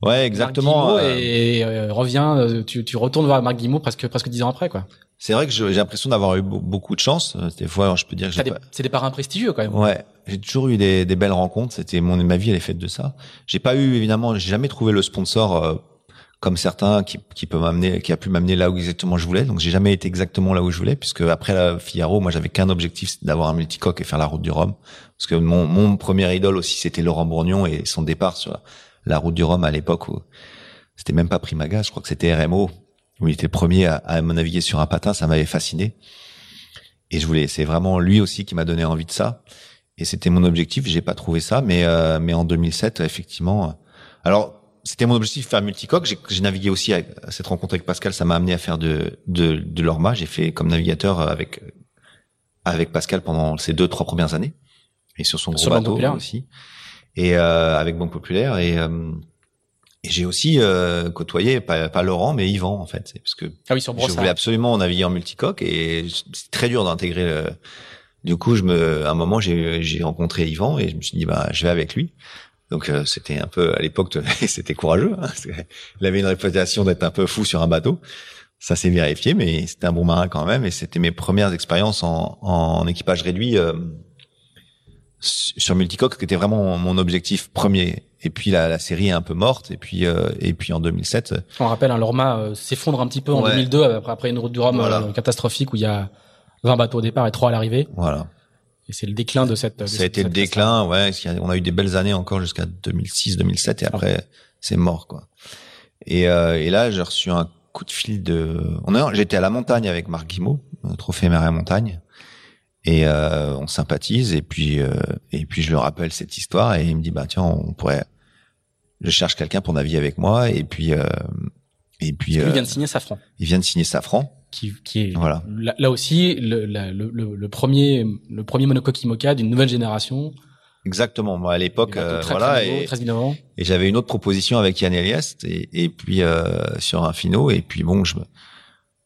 Speaker 2: Ouais, exactement.
Speaker 1: et revient, tu, tu retournes voir Marc Guimau presque presque dix ans après, quoi.
Speaker 2: C'est vrai que j'ai l'impression d'avoir eu beaucoup de chance. Des fois, je peux dire que
Speaker 1: j'ai c'est des parrains prestigieux quand même.
Speaker 2: Ouais, j'ai toujours eu des, des belles rencontres. C'était mon ma vie, elle est faite de ça. J'ai pas eu évidemment, j'ai jamais trouvé le sponsor comme certains qui, qui peut m'amener, qui a pu m'amener là où exactement je voulais. Donc j'ai jamais été exactement là où je voulais, puisque après la Figaro, moi j'avais qu'un objectif, d'avoir un multicoque et faire la route du Rhum. Parce que mon, mon premier idole aussi, c'était Laurent Bourgnon et son départ sur la, route du Rhum à l'époque où c'était même pas Primaga, je crois que c'était RMO, où il était le premier à, à me naviguer sur un patin, ça m'avait fasciné. Et je voulais, c'est vraiment lui aussi qui m'a donné envie de ça. Et c'était mon objectif. J'ai pas trouvé ça, mais euh, mais en 2007, effectivement. Alors c'était mon objectif faire multicoque. J'ai navigué aussi avec cette rencontre avec Pascal, ça m'a amené à faire de de, de l'orma. J'ai fait comme navigateur avec avec Pascal pendant ces deux trois premières années. Et sur son gros bateau aussi. Et euh, avec Banque Populaire. Et, euh, et j'ai aussi euh, côtoyé pas, pas Laurent mais Yvan en fait. Parce que
Speaker 1: ah oui, sur
Speaker 2: je voulais absolument naviguer en multicoque. Et c'est très dur d'intégrer le du coup je me à un moment j'ai j'ai rencontré Yvan et je me suis dit bah je vais avec lui donc euh, c'était un peu à l'époque c'était courageux. Hein, il avait une réputation d'être un peu fou sur un bateau. Ça s'est vérifié, mais c'était un bon marin quand même. Et c'était mes premières expériences en, en équipage réduit euh, sur multicoque, qui était vraiment mon objectif premier. Et puis la, la série est un peu morte. Et puis euh, et puis en 2007,
Speaker 1: on rappelle, un hein, Lorma s'effondre un petit peu en 2002 après, après une route du Rhum catastrophique où il y a 20 bateaux au départ et 3 à l'arrivée.
Speaker 2: Voilà.
Speaker 1: Et c'est le déclin de cette. De
Speaker 2: ça a été le déclin, ouais. On a eu des belles années encore jusqu'à 2006, 2007 et après c'est mort quoi. Et, euh, et là j'ai reçu un coup de fil de. On a, j'étais à la montagne avec Marc Guimau, trophée et montagne, et euh, on sympathise et puis euh, et puis je le rappelle cette histoire et il me dit bah tiens on pourrait. Je cherche quelqu'un pour naviguer avec moi et puis euh, et puis.
Speaker 1: il vient de euh, signer Safran.
Speaker 2: Il vient de signer Safran
Speaker 1: qui, qui est voilà. là, aussi le, le, le, le, premier le premier monocoque IMOCA d'une nouvelle génération.
Speaker 2: Exactement. Moi, à l'époque, euh, voilà, et, et j'avais une autre proposition avec Yann Eliest et, et puis euh, sur un finot et puis bon, je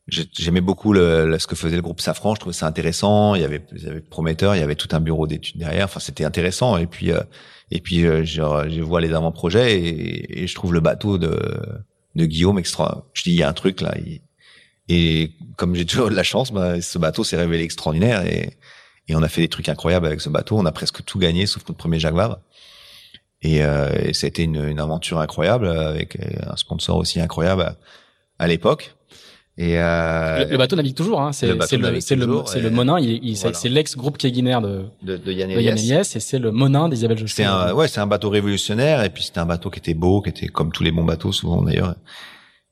Speaker 2: j'aimais beaucoup le, ce que faisait le groupe Safran. Je trouvais ça intéressant. Il y avait, il y avait prometteur. Il y avait tout un bureau d'études derrière. Enfin, c'était intéressant. Et puis, euh, et puis, euh, je, je vois les avant-projets et, et, je trouve le bateau de de Guillaume extra. Je dis, il y a un truc là. Il, et comme j'ai toujours de la chance, bah, ce bateau s'est révélé extraordinaire et, et on a fait des trucs incroyables avec ce bateau. On a presque tout gagné sauf notre premier Jacques Vabre. Et, euh, et ça a été une, une, aventure incroyable avec un sponsor aussi incroyable à, l'époque. Et
Speaker 1: euh, le, bateau navigue toujours. Hein. C'est le c'est le c'est le, Monin. Il, il c'est l'ex groupe Keguiner de
Speaker 2: de, de Yann
Speaker 1: Elias et c'est le Monin d'Isabelle Jospin.
Speaker 2: C'est un ouais c'est un bateau révolutionnaire et puis c'était un bateau qui était beau, qui était comme tous les bons bateaux souvent d'ailleurs.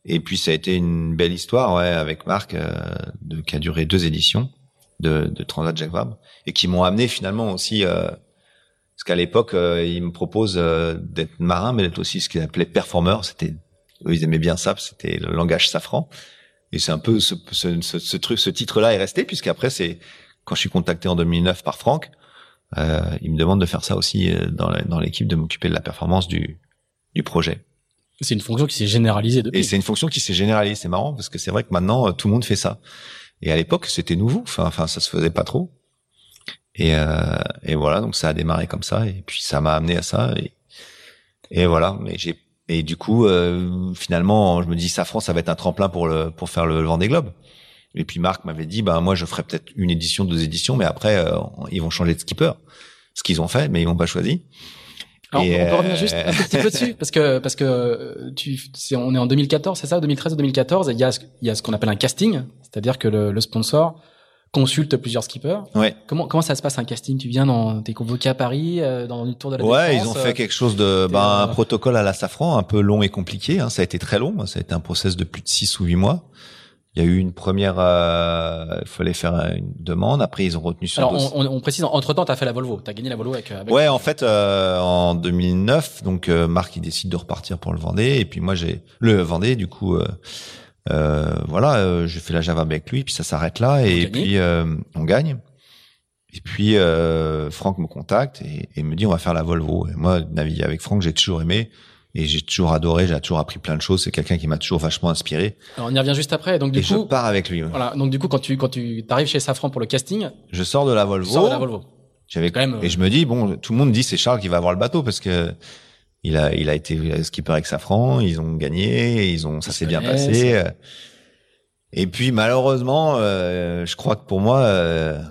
Speaker 2: Et puis ça a été une belle histoire, ouais, avec Marc, euh, de, qui a duré deux éditions de, de Transat Jacques Vabre, et qui m'ont amené finalement aussi, euh, parce qu'à l'époque, euh, ils me proposent euh, d'être marin, mais d'être aussi ce qu'ils appelaient performeur. C'était, ils aimaient bien ça, c'était le langage safran. Et c'est un peu ce, ce, ce, truc, ce titre-là est resté, puisqu'après c'est quand je suis contacté en 2009 par Franck, euh, il me demande de faire ça aussi dans l'équipe, de m'occuper de la performance du, du projet.
Speaker 1: C'est une fonction qui s'est généralisée depuis.
Speaker 2: Et c'est une fonction qui s'est généralisée. C'est marrant parce que c'est vrai que maintenant euh, tout le monde fait ça. Et à l'époque, c'était nouveau. Enfin, enfin, ça se faisait pas trop. Et, euh, et voilà, donc ça a démarré comme ça. Et puis ça m'a amené à ça. Et, voilà. Mais j'ai et du coup, euh, finalement, je me dis, Safran, ça va être un tremplin pour le pour faire le, Vendée Globe. Et puis Marc m'avait dit, ben moi, je ferai peut-être une édition, deux éditions, mais après, euh, ils vont changer de skipper. Ce qu'ils ont fait, mais ils m'ont pas choisi
Speaker 1: on peut revenir juste un petit peu dessus parce que parce que tu c'est on est en 2014 c'est ça 2013 ou 2014 il y a il y a ce qu'on appelle un casting c'est-à-dire que le, le, sponsor consulte plusieurs skippers.
Speaker 2: Ouais.
Speaker 1: Comment comment ça se passe un casting? Tu viens dans t'es convoqué à Paris euh, dans une tour de la
Speaker 2: Ouais, ils ont fait euh, quelque chose de ben, un protocole à la Safran un peu long et compliqué hein. ça a été très long, ça a été un process de plus de six ou huit mois. Il y a eu une première, euh, il fallait faire une demande. Après, ils ont retenu sur.
Speaker 1: Alors, on, on, précise. Entre temps, t'as fait la Volvo. T'as gagné la Volvo avec. avec
Speaker 2: ouais, en fait, euh, en 2009, donc euh, Marc il décide de repartir pour le Vendée, et puis moi j'ai le Vendée. Du coup, euh, euh voilà, euh, j'ai fait la Java avec lui, puis ça s'arrête là, et puis on gagne. Et puis Franck me contacte et, et, me dit on va faire la Volvo. Et moi, naviguer avec Franck, j'ai toujours aimé et j'ai toujours adoré, j'ai toujours appris plein de choses. C'est quelqu'un qui m'a toujours vachement inspiré.
Speaker 1: Alors on y revient juste après. Donc du
Speaker 2: et
Speaker 1: coup,
Speaker 2: je pars avec lui.
Speaker 1: Voilà. Donc du coup, quand tu quand tu arrives chez Safran pour le casting,
Speaker 2: je sors de la Volvo.
Speaker 1: sors de la Volvo.
Speaker 2: J'avais quand même. Et je me dis bon, tout le monde dit c'est Charles qui va avoir le bateau parce que il a il a été skipper avec Safran, ils ont gagné, ils ont ça s'est bien passé. Et puis malheureusement, euh, je crois que pour moi, euh,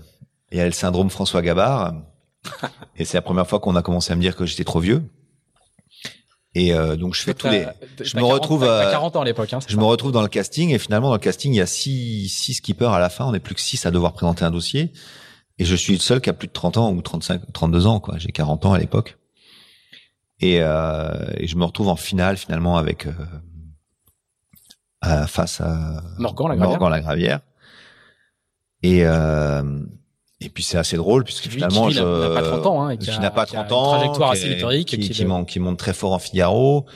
Speaker 2: il y a le syndrome François Gabard. et c'est la première fois qu'on a commencé à me dire que j'étais trop vieux. Et euh, donc je fais tous les. Je me retrouve.
Speaker 1: à 40 ans à l'époque. Hein,
Speaker 2: je me retrouve dans le casting et finalement dans le casting il y a six six skippers à la fin. On n'est plus que six à devoir présenter un dossier. Et je suis le seul qui a plus de 30 ans ou 35, 32 ans quoi. J'ai 40 ans à l'époque. Et, euh, et, je me retrouve en finale finalement avec euh, face à
Speaker 1: Morgan la Gravière.
Speaker 2: Morgan. Et euh, et puis c'est assez drôle puisque finalement
Speaker 1: je n'a pas 30 ans hein, et qui,
Speaker 2: n'a pas 30 ans,
Speaker 1: une trajectoire assez météorique,
Speaker 2: qui, qui, monte, qui monte très fort en Figaro,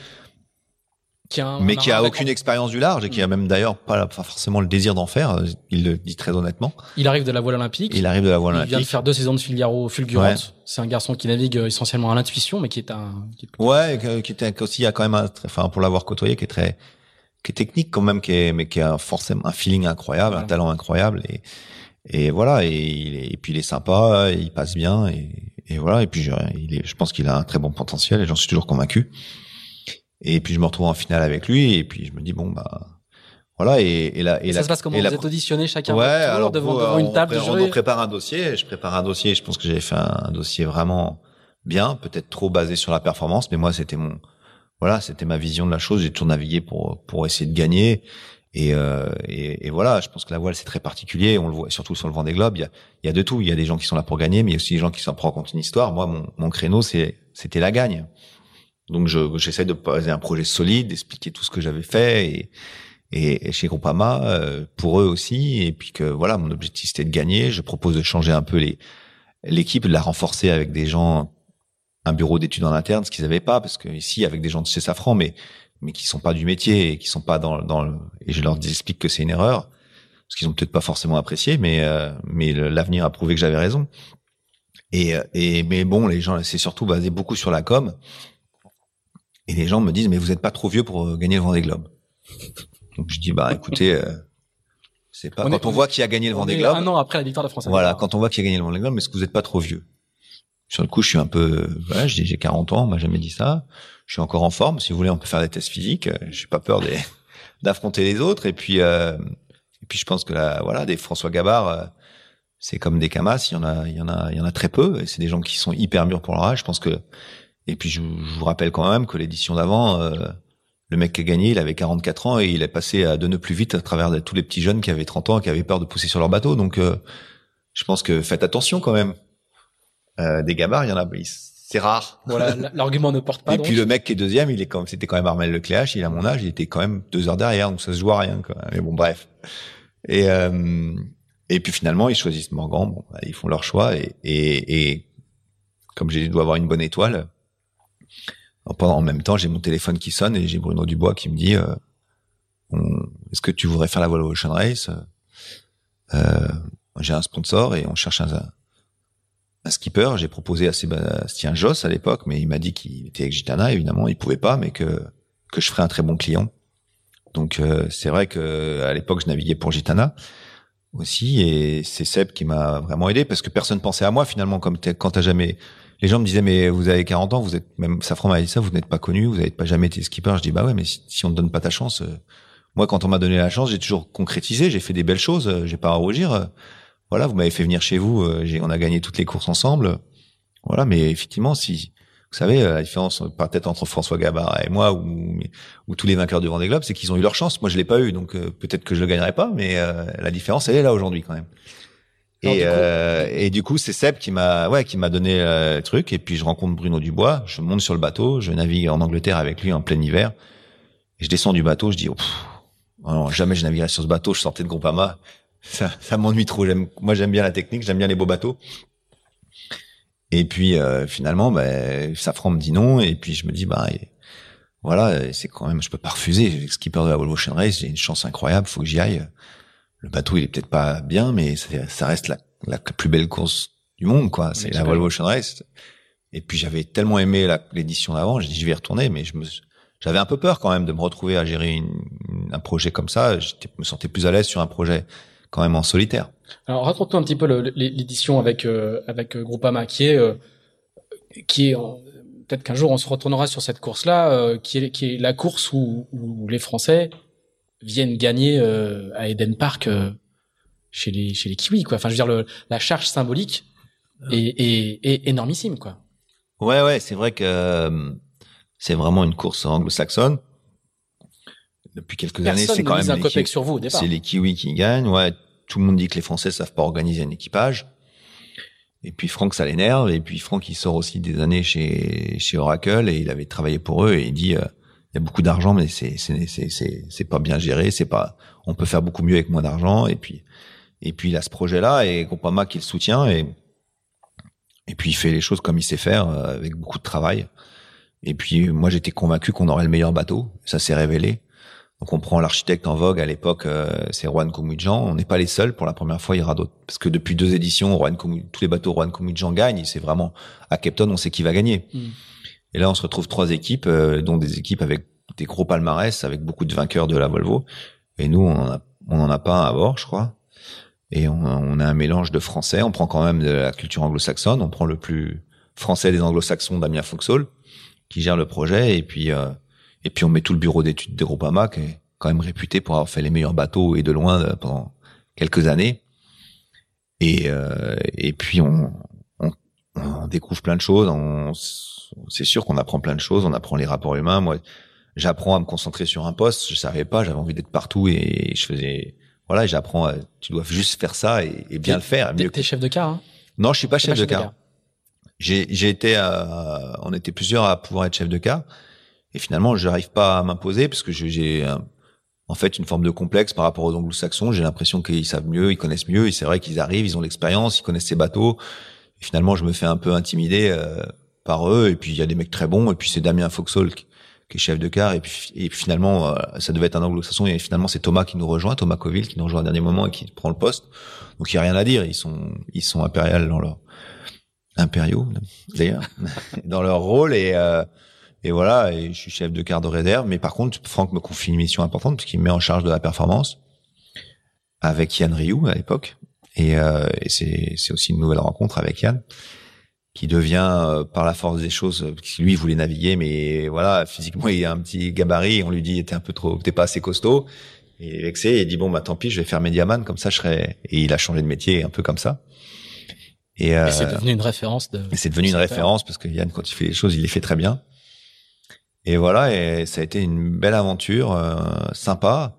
Speaker 2: qui a mais qui a aucune expérience du large et qui a même d'ailleurs pas, forcément le désir d'en faire. Il le dit très honnêtement.
Speaker 1: Il arrive de la voile olympique.
Speaker 2: Il arrive de la voile olympique.
Speaker 1: Il vient de faire deux saisons de Figaro fulgurantes. C'est un garçon qui navigue essentiellement à l'intuition, mais qui est un.
Speaker 2: Ouais, qui était aussi il y a quand même, un, enfin pour l'avoir côtoyé, qui est très, qui est technique quand même, qui est mais qui a forcément un feeling incroyable, un talent incroyable et et voilà, et, et, puis il est sympa, il passe bien, et, et voilà. Et puis je, il est, je pense qu'il a un très bon potentiel, et j'en suis toujours convaincu. Et puis je me retrouve en finale avec lui, et puis je me dis bon bah voilà. Et, et là,
Speaker 1: et, ça se passe comment Vous êtes auditionné chacun
Speaker 2: ouais, alors
Speaker 1: devant, devant une table
Speaker 2: on, on, prépare un dossier. Je prépare un dossier. Je pense que j'avais fait un, dossier vraiment bien, peut-être trop basé sur la performance, mais moi c'était mon voilà, c'était ma vision de la chose. J'ai toujours navigué pour pour essayer de gagner. Et, euh, et, et, voilà, je pense que la voile c'est très particulier. On le voit surtout sur le vent des globes. Il y a, il y a de tout. Il y a des gens qui sont là pour gagner, mais il y a aussi des gens qui s'en prennent compte une histoire. Moi, mon, mon créneau, c'était la gagne. Donc je j'essaie de poser un projet solide, d'expliquer tout ce que j'avais fait et, et, chez Groupama euh, pour eux aussi. Et puis que voilà, mon objectif c'était de gagner. Je propose de changer un peu l'équipe, de la renforcer avec des gens, un bureau d'études en interne, ce qu'ils n'avaient pas, parce que ici avec des gens de chez Safran, mais mais qui sont pas du métier et qui sont pas dans dans le, et je leur explique que c'est une erreur parce qu'ils ont peut-être pas forcément apprécié, mais euh, mais l'avenir a prouvé que j'avais raison. Et et mais bon, les gens, c'est surtout basé beaucoup sur la com. Et les gens me disent mais vous êtes pas trop vieux pour euh, gagner le Vendée Globe. Donc je dis bah écoutez, euh, c'est pas quand on voit qui a gagné le Vendée Globe.
Speaker 1: Un an après la victoire de France.
Speaker 2: Voilà, quand on voit qui a gagné le Vendée Globe, mais est-ce que vous êtes pas trop vieux? Sur le coup, je suis un peu, voilà, j'ai 40 ans, on m'a jamais dit ça. Je suis encore en forme. Si vous voulez, on peut faire des tests physiques. J'ai pas peur d'affronter les autres. Et puis, euh, et puis je pense que là, voilà, des François Gabard, euh, c'est comme des Camas. Il y en a, il y en a, il y en a très peu. Et c'est des gens qui sont hyper mûrs pour leur âge. Je pense que et puis je, vous rappelle quand même que l'édition d'avant, euh, le mec qui a gagné, il avait 44 ans et il est passé à de ne plus vite à travers tous les petits jeunes qui avaient 30 ans et qui avaient peur de pousser sur leur bateau. Donc euh, je pense que faites attention quand même. Euh, des gabards, il y en a, c'est rare.
Speaker 1: Voilà, l'argument ne porte pas.
Speaker 2: Et puis le mec qui est deuxième, il est comme, c'était quand même Armel Lecléache, il a mon âge, il était quand même deux heures derrière, donc ça se joue à rien. Quoi. Mais bon, bref. Et et puis finalement, ils choisissent Morgan. Bon, bah, ils font leur choix et et, et comme j'ai dit, doit avoir une bonne étoile en même temps, j'ai mon téléphone qui sonne et j'ai Bruno Dubois qui me dit euh, Est-ce que tu voudrais faire la Volvo Ocean Race? Euh, J'ai un sponsor et on cherche un, un skipper. J'ai proposé à Sébastien Joss à l'époque, mais il m'a dit qu'il était avec Gitana. Évidemment, il pouvait pas, mais que que je ferais un très bon client. Donc euh, c'est vrai que à l'époque, je naviguais pour Gitana aussi, et c'est Seb qui m'a vraiment aidé parce que personne pensait à moi finalement. Comme quand t'as jamais les gens me disaient mais vous avez 40 ans, vous êtes même Safran m'a dit ça, vous n'êtes pas connu, vous n'avez pas jamais été skipper. Je dis bah ouais, mais si, on ne donne pas ta chance, euh, moi quand on m'a donné la chance, j'ai toujours concrétisé, j'ai fait des belles choses, euh, j'ai pas à rougir. Euh, voilà, vous m'avez fait venir chez vous, on a gagné toutes les courses ensemble. Voilà, mais effectivement, si vous savez la différence peut-être entre François Gabard et moi ou, ou tous les vainqueurs du Vendée Globe, c'est qu'ils ont eu leur chance. Moi, je l'ai pas eu, donc peut-être que je le gagnerai pas, mais la différence elle est là aujourd'hui quand même et, euh, et du coup, c'est Seb qui m'a, ouais, qui m'a donné euh, le truc. Et puis je rencontre Bruno Dubois. Je monte sur le bateau. Je navigue en Angleterre avec lui en plein hiver. Et je descends du bateau. Je dis, oh, non, jamais je naviguerai sur ce bateau. Je sortais de Groupama. Ça, ça m'ennuie trop. J'aime, moi, j'aime bien la technique. J'aime bien les beaux bateaux. Et puis euh, finalement, ben, Safran me dit non. Et puis je me dis, bah voilà, c'est quand même, je peux pas refuser. Skipper de la Volvo Ocean Race, j'ai une chance incroyable. Faut que j'y aille le bateau il est peut-être pas bien, mais ça, reste la, la, plus belle course du monde, quoi. C'est la Volvo Ocean Race. Et puis j'avais tellement aimé l'édition d'avant, j'ai dit je vais y retourner, mais je me, j'avais un peu peur quand même de me retrouver à gérer une, un projet comme ça. Je me sentais plus à l'aise sur un projet quand même en solitaire.
Speaker 1: Alors raconte-nous un petit peu l'édition avec euh, avec euh, Groupama, qui est euh, qui est peut-être qu'un jour on se retournera sur cette course-là, euh, qui est qui est la course où, où les Français viennent gagner euh, à Eden Park euh, chez les chez les Kiwis quoi. Enfin je veux dire le, la charge symbolique est, est, est énormissime quoi.
Speaker 2: Ouais ouais c'est vrai que c'est vraiment une course anglo-saxonne. Depuis quelques années c'est quand même
Speaker 1: les, sur vous
Speaker 2: C'est les Kiwis qui gagnent ouais. Tout le monde dit que les Français savent pas organiser un équipage. Et puis Franck, ça l'énerve. Et puis Franck, il sort aussi des années chez chez Oracle et il avait travaillé pour eux et il dit il y a beaucoup d'argent, mais c'est c'est c'est c'est pas bien géré. C'est pas, on peut faire beaucoup mieux avec moins d'argent. Et puis et puis il a ce projet-là et Groupama qui le soutient et et puis il fait les choses comme il sait faire euh, avec beaucoup de travail. Et puis moi j'étais convaincu qu'on aurait le meilleur bateau. Ça s'est révélé. Donc on prend l'architecte en vogue à l'époque, euh, c'est Juan Comudjan. On n'est pas les seuls. Pour la première fois, il y aura d'autres. Parce que depuis deux éditions, Juan tous les bateaux Juan Comudjan gagnent. C'est vraiment à Captain, on sait qui va gagner. Mm. Et là, on se retrouve trois équipes, euh, dont des équipes avec des gros palmarès, avec beaucoup de vainqueurs de la Volvo. Et nous, on en a, on en a pas un à bord, je crois. Et on, on, a un mélange de français. On prend quand même de la culture anglo-saxonne. On prend le plus français des anglo-saxons, Damien Foxhall, qui gère le projet. Et puis, euh, et puis on met tout le bureau d'études des Groupama, qui est quand même réputé pour avoir fait les meilleurs bateaux et de loin euh, pendant quelques années. Et, euh, et puis on, on découvre plein de choses. c'est sûr qu'on apprend plein de choses. On apprend les rapports humains. Moi, j'apprends à me concentrer sur un poste. Je savais pas, j'avais envie d'être partout et je faisais, voilà, j'apprends. Tu dois juste faire ça et, bien le faire.
Speaker 1: T'es chef de car hein?
Speaker 2: Non, je suis pas chef, de, car. J'ai, j'ai été, on était plusieurs à pouvoir être chef de car et finalement, je n'arrive pas à m'imposer parce que j'ai en fait une forme de complexe par rapport aux anglo-saxons. J'ai l'impression qu'ils savent mieux, ils connaissent mieux. Et c'est vrai qu'ils arrivent, ils ont l'expérience, ils connaissent ces bateaux. Et finalement, je me fais un peu intimider euh, par eux. Et puis il y a des mecs très bons. Et puis c'est Damien Foxhall qui, est chef de car. Et puis, et finalement, euh, ça devait être un anglo-saxon. Et finalement, c'est Thomas qui nous rejoint, Thomas Coville qui nous rejoint au dernier moment et qui prend le poste. Donc il y a rien à dire. Ils sont ils sont impériaux dans leur impériaux d'ailleurs dans leur rôle et euh, et voilà, et je suis chef de quart de réserve. Mais par contre, Franck me confie une mission importante parce qu'il me met en charge de la performance avec Yann Rioux à l'époque. Et, euh, et c'est, c'est aussi une nouvelle rencontre avec Yann qui devient euh, par la force des choses qui lui voulait naviguer mais voilà physiquement il a un petit gabarit on lui dit t'es un peu trop t'es pas assez costaud et il est vexé il dit bon bah tant pis je vais faire médiaman comme ça je serai et il a changé de métier un peu comme ça
Speaker 1: et, euh, et c'est devenu une référence de
Speaker 2: et c'est devenu une référence parce que Yann quand il fait les choses il les fait très bien et voilà, et ça a été une belle aventure, euh, sympa.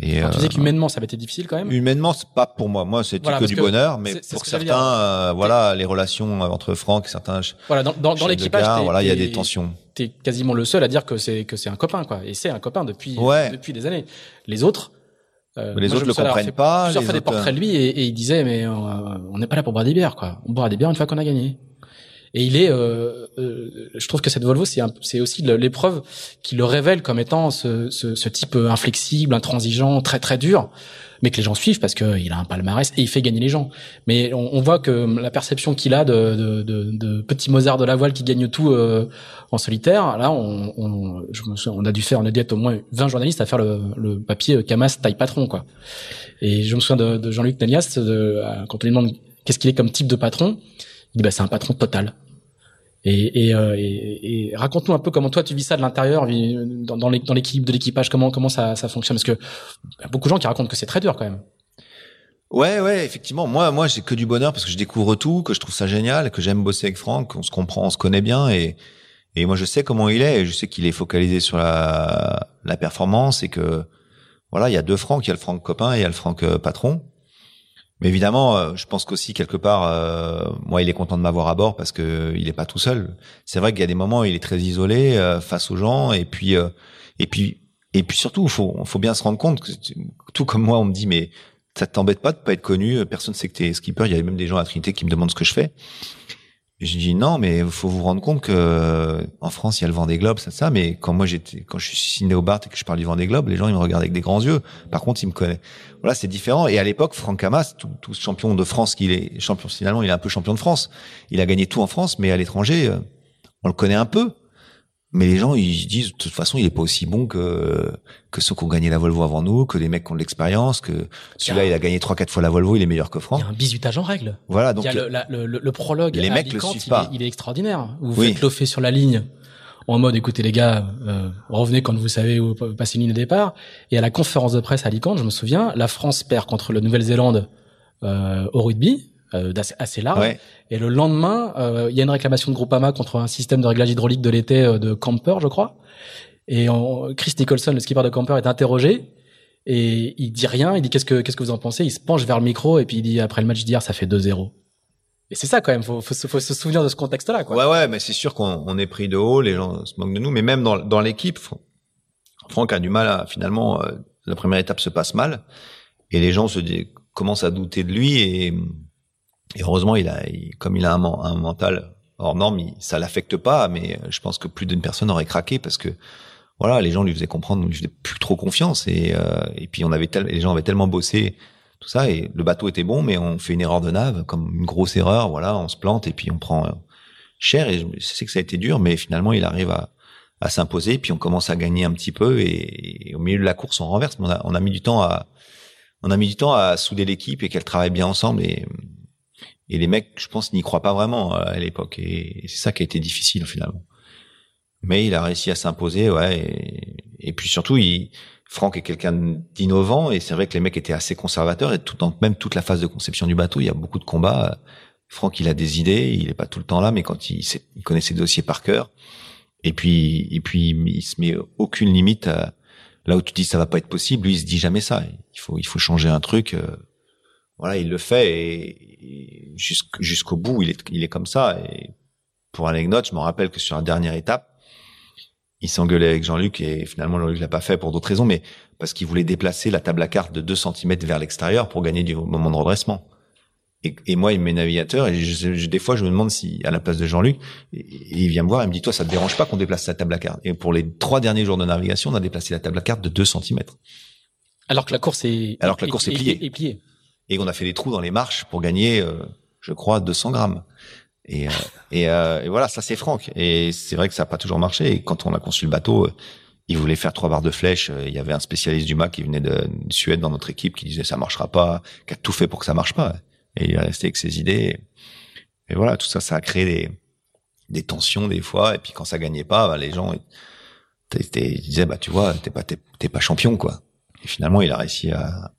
Speaker 1: Et tu disais euh, qu'humainement, ça avait été difficile quand même.
Speaker 2: Humainement, c'est pas pour moi. Moi, c'était que du bonheur, mais pour certains, euh, voilà, les relations entre Franck et certains.
Speaker 1: Voilà, dans, dans, dans l'équipage,
Speaker 2: voilà, il y a des tensions.
Speaker 1: T'es quasiment le seul à dire que c'est que c'est un copain, quoi. Et c'est un copain depuis depuis des années. Les autres.
Speaker 2: Euh, les autres le comprennent pas.
Speaker 1: Plusieurs fois des portraits de lui et, et il disait mais on n'est pas là pour boire des bières, quoi. On boira des bières une fois qu'on a gagné. Et il est, euh, euh, je trouve que cette Volvo, c'est, aussi l'épreuve qui le révèle comme étant ce, ce, ce, type inflexible, intransigeant, très très dur, mais que les gens suivent parce qu'il a un palmarès et il fait gagner les gens. Mais on, on voit que la perception qu'il a de, de, de, de, petit Mozart de la voile qui gagne tout euh, en solitaire, là, on, on, je me souviens, on a dû faire, on a dû être au moins 20 journalistes à faire le, le papier Camas taille patron, quoi. Et je me souviens de, Jean-Luc Nelias, quand on lui demande qu'est-ce qu'il est comme type de patron, il dit bah c'est un patron total. Et, et, euh, raconte-nous un peu comment toi tu vis ça de l'intérieur, dans, dans l'équipe de l'équipage, comment comment ça, ça fonctionne? Parce que y a beaucoup de gens qui racontent que c'est très dur quand même.
Speaker 2: Ouais, ouais, effectivement. Moi, moi, j'ai que du bonheur parce que je découvre tout, que je trouve ça génial, que j'aime bosser avec Franck, on se comprend, on se connaît bien, et et moi, je sais comment il est, et je sais qu'il est focalisé sur la la performance, et que voilà, il y a deux Franck, il y a le Franck copain et il y a le Franck euh, patron. Mais évidemment, euh, je pense qu'aussi quelque part, euh, moi, il est content de m'avoir à bord parce que il est pas tout seul. C'est vrai qu'il y a des moments où il est très isolé euh, face aux gens, et puis, et puis, et puis surtout, faut, faut bien se rendre compte que tout comme moi, on me dit, mais ça t'embête pas de pas être connu, personne sait que t'es skipper. Il y avait même des gens à Trinité qui me demandent ce que je fais. Je dis non, mais il faut vous rendre compte que en France, il y a le vent des globes, ça, ça. Mais quand moi j'étais, quand je suis signé au Bart et que je parle du vent des globes, les gens ils me regardent avec des grands yeux. Par contre, ils me connaissent. Voilà, c'est différent. Et à l'époque, Franck Hamas, tout, tout champion de France qu'il est, champion finalement, il est un peu champion de France. Il a gagné tout en France, mais à l'étranger, euh, on le connaît un peu. Mais les gens, ils disent, de toute façon, il est pas aussi bon que, que ceux qui ont gagné la Volvo avant nous, que les mecs qui ont de l'expérience, que celui-là, il a gagné trois, quatre fois la Volvo, il est meilleur que Franck.
Speaker 1: Il y a un bisutage en règle.
Speaker 2: Voilà, donc.
Speaker 1: Il y a le, le, le, prologue. Les mecs le suivent pas. Il est, extraordinaire. Vous oui. faites sur la ligne. En mode, écoutez les gars, euh, revenez quand vous savez où passer une ligne de départ. Et à la conférence de presse à Alicante, je me souviens, la France perd contre la Nouvelle-Zélande euh, au rugby, euh, assez large. Et le lendemain, euh, il y a une réclamation de Groupama contre un système de réglage hydraulique de l'été euh, de Camper, je crois. Et Chris Nicholson, le skipper de Camper, est interrogé et il dit rien. Il dit qu'est-ce que qu'est-ce que vous en pensez? Il se penche vers le micro et puis il dit après le match d'hier, ça fait 2-0. Et c'est ça quand même. Faut, faut, faut, se souvenir de ce contexte-là. Quoi.
Speaker 2: Ouais, ouais, mais c'est sûr qu'on est pris de haut. Les gens se moquent de nous, mais même dans, dans l'équipe, Franck a du mal à finalement. la première étape se passe mal et les gens se commencent à douter de lui et et heureusement, il a, comme il a un, un mental hors norme, il, ça l'affecte pas. Mais euh, je pense que plus d'une personne aurait craqué parce que voilà, les gens lui faisaient comprendre, lui faisaient plus trop confiance. Et, euh, et puis on avait les gens avaient tellement bossé tout ça et le bateau était bon, mais on fait une erreur de nave, comme une grosse erreur. Voilà, on se plante et puis on prend euh, cher. Et je sais que ça a été dur, mais finalement il arrive à, à s'imposer. Puis on commence à gagner un petit peu et, au milieu de la course on renverse. on a, on a mis du temps à on a mis du temps à souder l'équipe et qu'elle travaille bien ensemble et et les mecs, je pense, n'y croient pas vraiment euh, à l'époque. Et c'est ça qui a été difficile finalement. Mais il a réussi à s'imposer, ouais. Et, puis surtout, il, Franck est quelqu'un d'innovant. Et c'est vrai que les mecs étaient assez conservateurs. Et tout, même toute la phase de conception du bateau, il y a beaucoup de combats. Franck, il a des idées. Il est pas tout le temps là, mais quand il, il connaît ses dossiers par cœur. Et puis, et puis, il se met aucune limite à, là où tu dis ça va pas être possible. Lui, il se dit jamais ça. Il faut, il faut changer un truc. Euh, voilà, il le fait et, jusqu'au bout, il est, il est comme ça. Et pour anecdote, je me rappelle que sur la dernière étape, il s'engueulait avec Jean-Luc et finalement Jean-Luc l'a pas fait pour d'autres raisons, mais parce qu'il voulait déplacer la table à cartes de 2 cm vers l'extérieur pour gagner du moment de redressement. Et, et moi, il me met navigateur et je, des fois, je me demande si, à la place de Jean-Luc, il vient me voir et me dit, toi, ça te dérange pas qu'on déplace la table à cartes Et pour les trois derniers jours de navigation, on a déplacé la table à cartes de 2 cm.
Speaker 1: Alors que la course est,
Speaker 2: alors que la course est, pliée.
Speaker 1: pliée.
Speaker 2: Et on a fait des trous dans les marches pour gagner, euh, je crois, 200 grammes. Et, euh, et, euh, et, voilà, ça c'est Franck. Et c'est vrai que ça n'a pas toujours marché. Et quand on a conçu le bateau, il voulait faire trois barres de flèche. Il y avait un spécialiste du mât qui venait de, Suède dans notre équipe qui disait ça marchera pas, qui a tout fait pour que ça marche pas. Et il est resté avec ses idées. Et voilà, tout ça, ça a créé des, des tensions des fois. Et puis quand ça gagnait pas, bah, les gens ils disaient bah tu vois, t'es pas t'es pas champion quoi. Et finalement, il a réussi à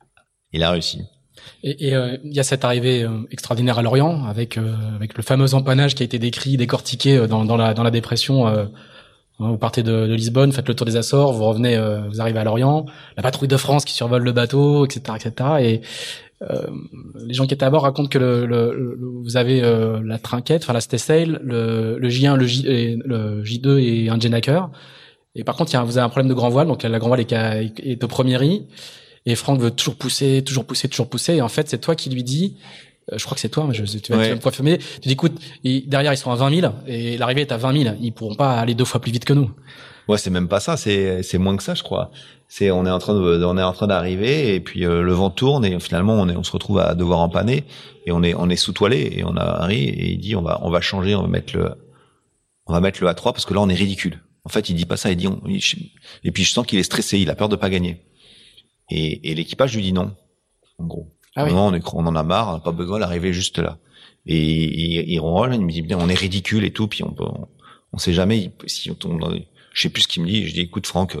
Speaker 2: il a réussi.
Speaker 1: Et, euh, il y a cette arrivée euh, extraordinaire à Lorient avec euh, avec le fameux empannage qui a été décrit, décortiqué dans, dans la dans la dépression. Hein, vous partez de, de, Lisbonne, faites le tour des Açores, vous revenez, vous arrivez à Lorient, la patrouille de France qui survole le bateau, etc., etc. Et les gens qui étaient à bord racontent que le, le, vous avez la trinquette, enfin la Stay le, le J1, le, J, le J2 et un Jenaker. Et par contre, y a, vous avez un problème de grand voile, donc la grand voile est, est au premier riz. Et Franck veut toujours pousser, toujours pousser, toujours pousser. Et en fait, c'est toi qui lui dis, euh, je crois que c'est toi, mais je, tu vas, me confirmer. Tu dis, écoute, derrière ils sont à 20 000 et l'arrivée est à 20 000. Ils pourront pas aller deux fois plus vite que nous.
Speaker 2: Ouais, c'est même pas ça. C'est c'est moins que ça, je crois. C'est on est en train de on est en train d'arriver et puis euh, le vent tourne et finalement on est on se retrouve à devoir empanner et on est on est sous toilé et on arrive et il dit on va on va changer on va mettre le on va mettre le A3 parce que là on est ridicule. En fait, il dit pas ça. Il dit on, et puis je sens qu'il est stressé. Il a peur de pas gagner. Et, et l'équipage lui dit non, en gros. Ah non, on, est, on en a marre, on n'a pas besoin d'arriver juste là. Et il, il ronronne, il me dit on est ridicule et tout, puis on peut, on, sait jamais si on tombe dans je sais plus ce qu'il me dit. Je dis, écoute Franck,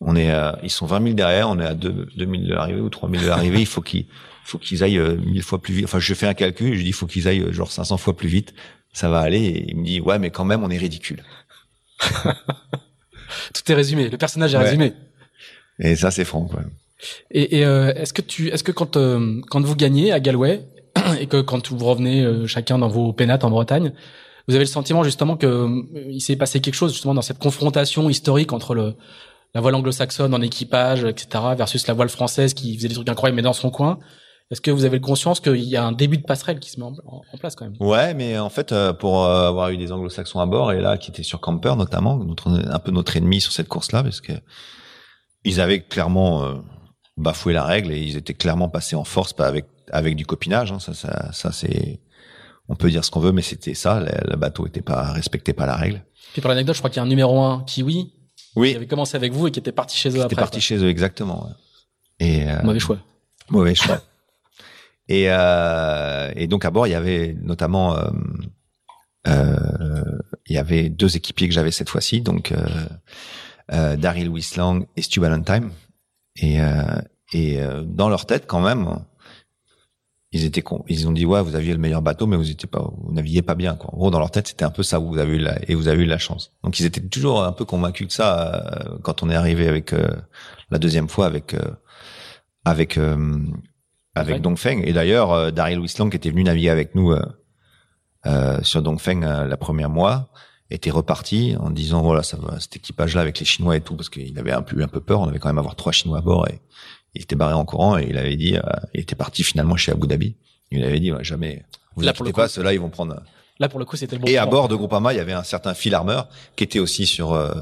Speaker 2: on est, à, ils sont 20 000 derrière, on est à 2, 2000 de l'arrivée ou 3 000 de l'arrivée. il faut qu'ils, faut qu'ils aillent euh, mille fois plus vite. Enfin, je fais un calcul, je dis, il faut qu'ils aillent euh, genre 500 fois plus vite. Ça va aller. Et il me dit, ouais, mais quand même, on est ridicule.
Speaker 1: Tout est résumé. Le personnage est résumé.
Speaker 2: Et ça, c'est Franck. Ouais.
Speaker 1: Et, et euh, est-ce que tu, est-ce que quand euh, quand vous gagnez à Galway et que quand vous revenez euh, chacun dans vos pénates en Bretagne, vous avez le sentiment justement que il s'est passé quelque chose justement dans cette confrontation historique entre le la voile anglo-saxonne en équipage, etc., versus la voile française qui faisait des trucs incroyables mais dans son coin? Est-ce que vous avez conscience qu'il y a un début de passerelle qui se met en, place quand même?
Speaker 2: Ouais, mais en fait, pour avoir eu des anglo-saxons à bord et là qui étaient sur Camper notamment, notre, un peu notre ennemi sur cette course-là, parce que ils avaient clairement bafoué la règle et ils étaient clairement passés en force pas avec avec du copinage. Hein, ça, ça, ça c'est, on peut dire ce qu'on veut, mais c'était ça. Le, bateau était pas respecté pas la règle.
Speaker 1: Puis pour l'anecdote, je crois qu'il y a un numéro un kiwi.
Speaker 2: Oui.
Speaker 1: Qui avait commencé avec vous et qui était parti chez eux
Speaker 2: qui
Speaker 1: après.
Speaker 2: Était parti chez eux exactement. Et
Speaker 1: euh, mauvais choix.
Speaker 2: Mauvais choix. et euh, et donc à bord il y avait notamment euh, il y avait deux équipiers que j'avais cette fois-ci, donc euh, Daryl Wislang et Stu Valentine et, euh, et euh, dans leur tête, quand même, ils étaient ils ont dit ouais, vous aviez le meilleur bateau, mais vous étiez pas, vous navigiez pas bien. Quoi. En gros, dans leur tête, c'était un peu ça. Vous avez eu la, et vous avez eu la chance. Donc ils étaient toujours un peu convaincus de ça euh, quand on est arrivé avec la deuxième fois avec avec avec Dongfeng. Et d'ailleurs, Daryl Wislang qui était venu naviguer avec nous sur Dongfeng la première mois était reparti en disant voilà ça va cet équipage là avec les chinois et tout parce qu'il avait un peu un peu peur. On avait quand même avoir trois chinois à bord et il était barré en courant et il avait dit euh, il était parti finalement chez Abu Dhabi. Il avait dit jamais vous là, inquiétez pas ceux-là ils vont prendre
Speaker 1: là pour le coup c'était le bon
Speaker 2: et à bord de Groupama il y avait un certain Phil Armour qui était aussi sur euh,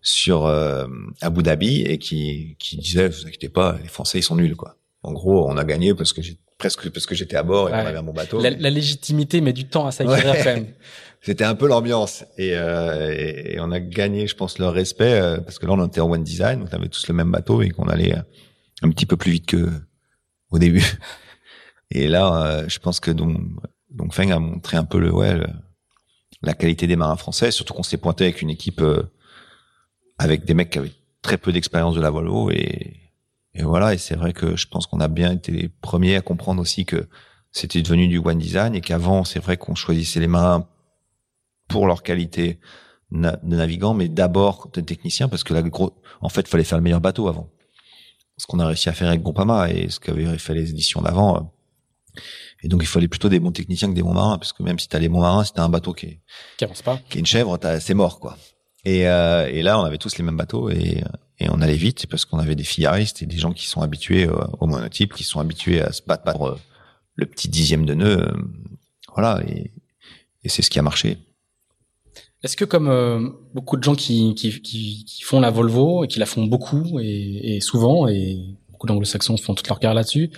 Speaker 2: sur euh, Abu Dhabi et qui qui disait vous inquiétez pas les Français ils sont nuls quoi. En gros on a gagné parce que j'ai presque parce que j'étais à bord et qu'on avait un bon bateau.
Speaker 1: La, la, légitimité met du temps à s'acquérir quand même
Speaker 2: c'était un peu l'ambiance et, euh, et, on a gagné, je pense, leur respect euh, parce que là on était en one design, on avait tous le même bateau et qu'on allait euh, un petit peu plus vite que au début. Et là, euh, je pense que donc donc Feng a montré un peu le ouais la qualité des marins français, surtout qu'on s'est pointé avec une équipe avec des mecs qui avaient très peu d'expérience de la Volvo et et voilà et c'est vrai que je pense qu'on a bien été les premiers à comprendre aussi que c'était devenu du one design et qu'avant c'est vrai qu'on choisissait les marins pour leur qualité de navigants, mais d'abord de techniciens, parce que la gros, en fait, fallait faire le meilleur bateau avant. Ce qu'on a réussi à faire avec Groupama et ce qu'avaient fait les éditions d'avant. Euh. Et donc, il fallait plutôt des bons techniciens que des bons marins, parce que même si t'as les bons marins, si t'as un bateau qui est,
Speaker 1: qui avance pas,
Speaker 2: qui est une chèvre, c'est mort, quoi. Et, euh, et là, on avait tous les mêmes bateaux et, et on allait vite parce qu'on avait des fillaristes et des gens qui sont habitués euh, au monotype, qui sont habitués à se battre pour le petit dixième de nœud. voilà, et, et c'est ce qui a marché.
Speaker 1: Est-ce que comme euh, beaucoup de gens qui, qui, qui, qui, font la Volvo et qui la font beaucoup et, et souvent, et beaucoup d'anglo-saxons font toute leur carrière là-dessus,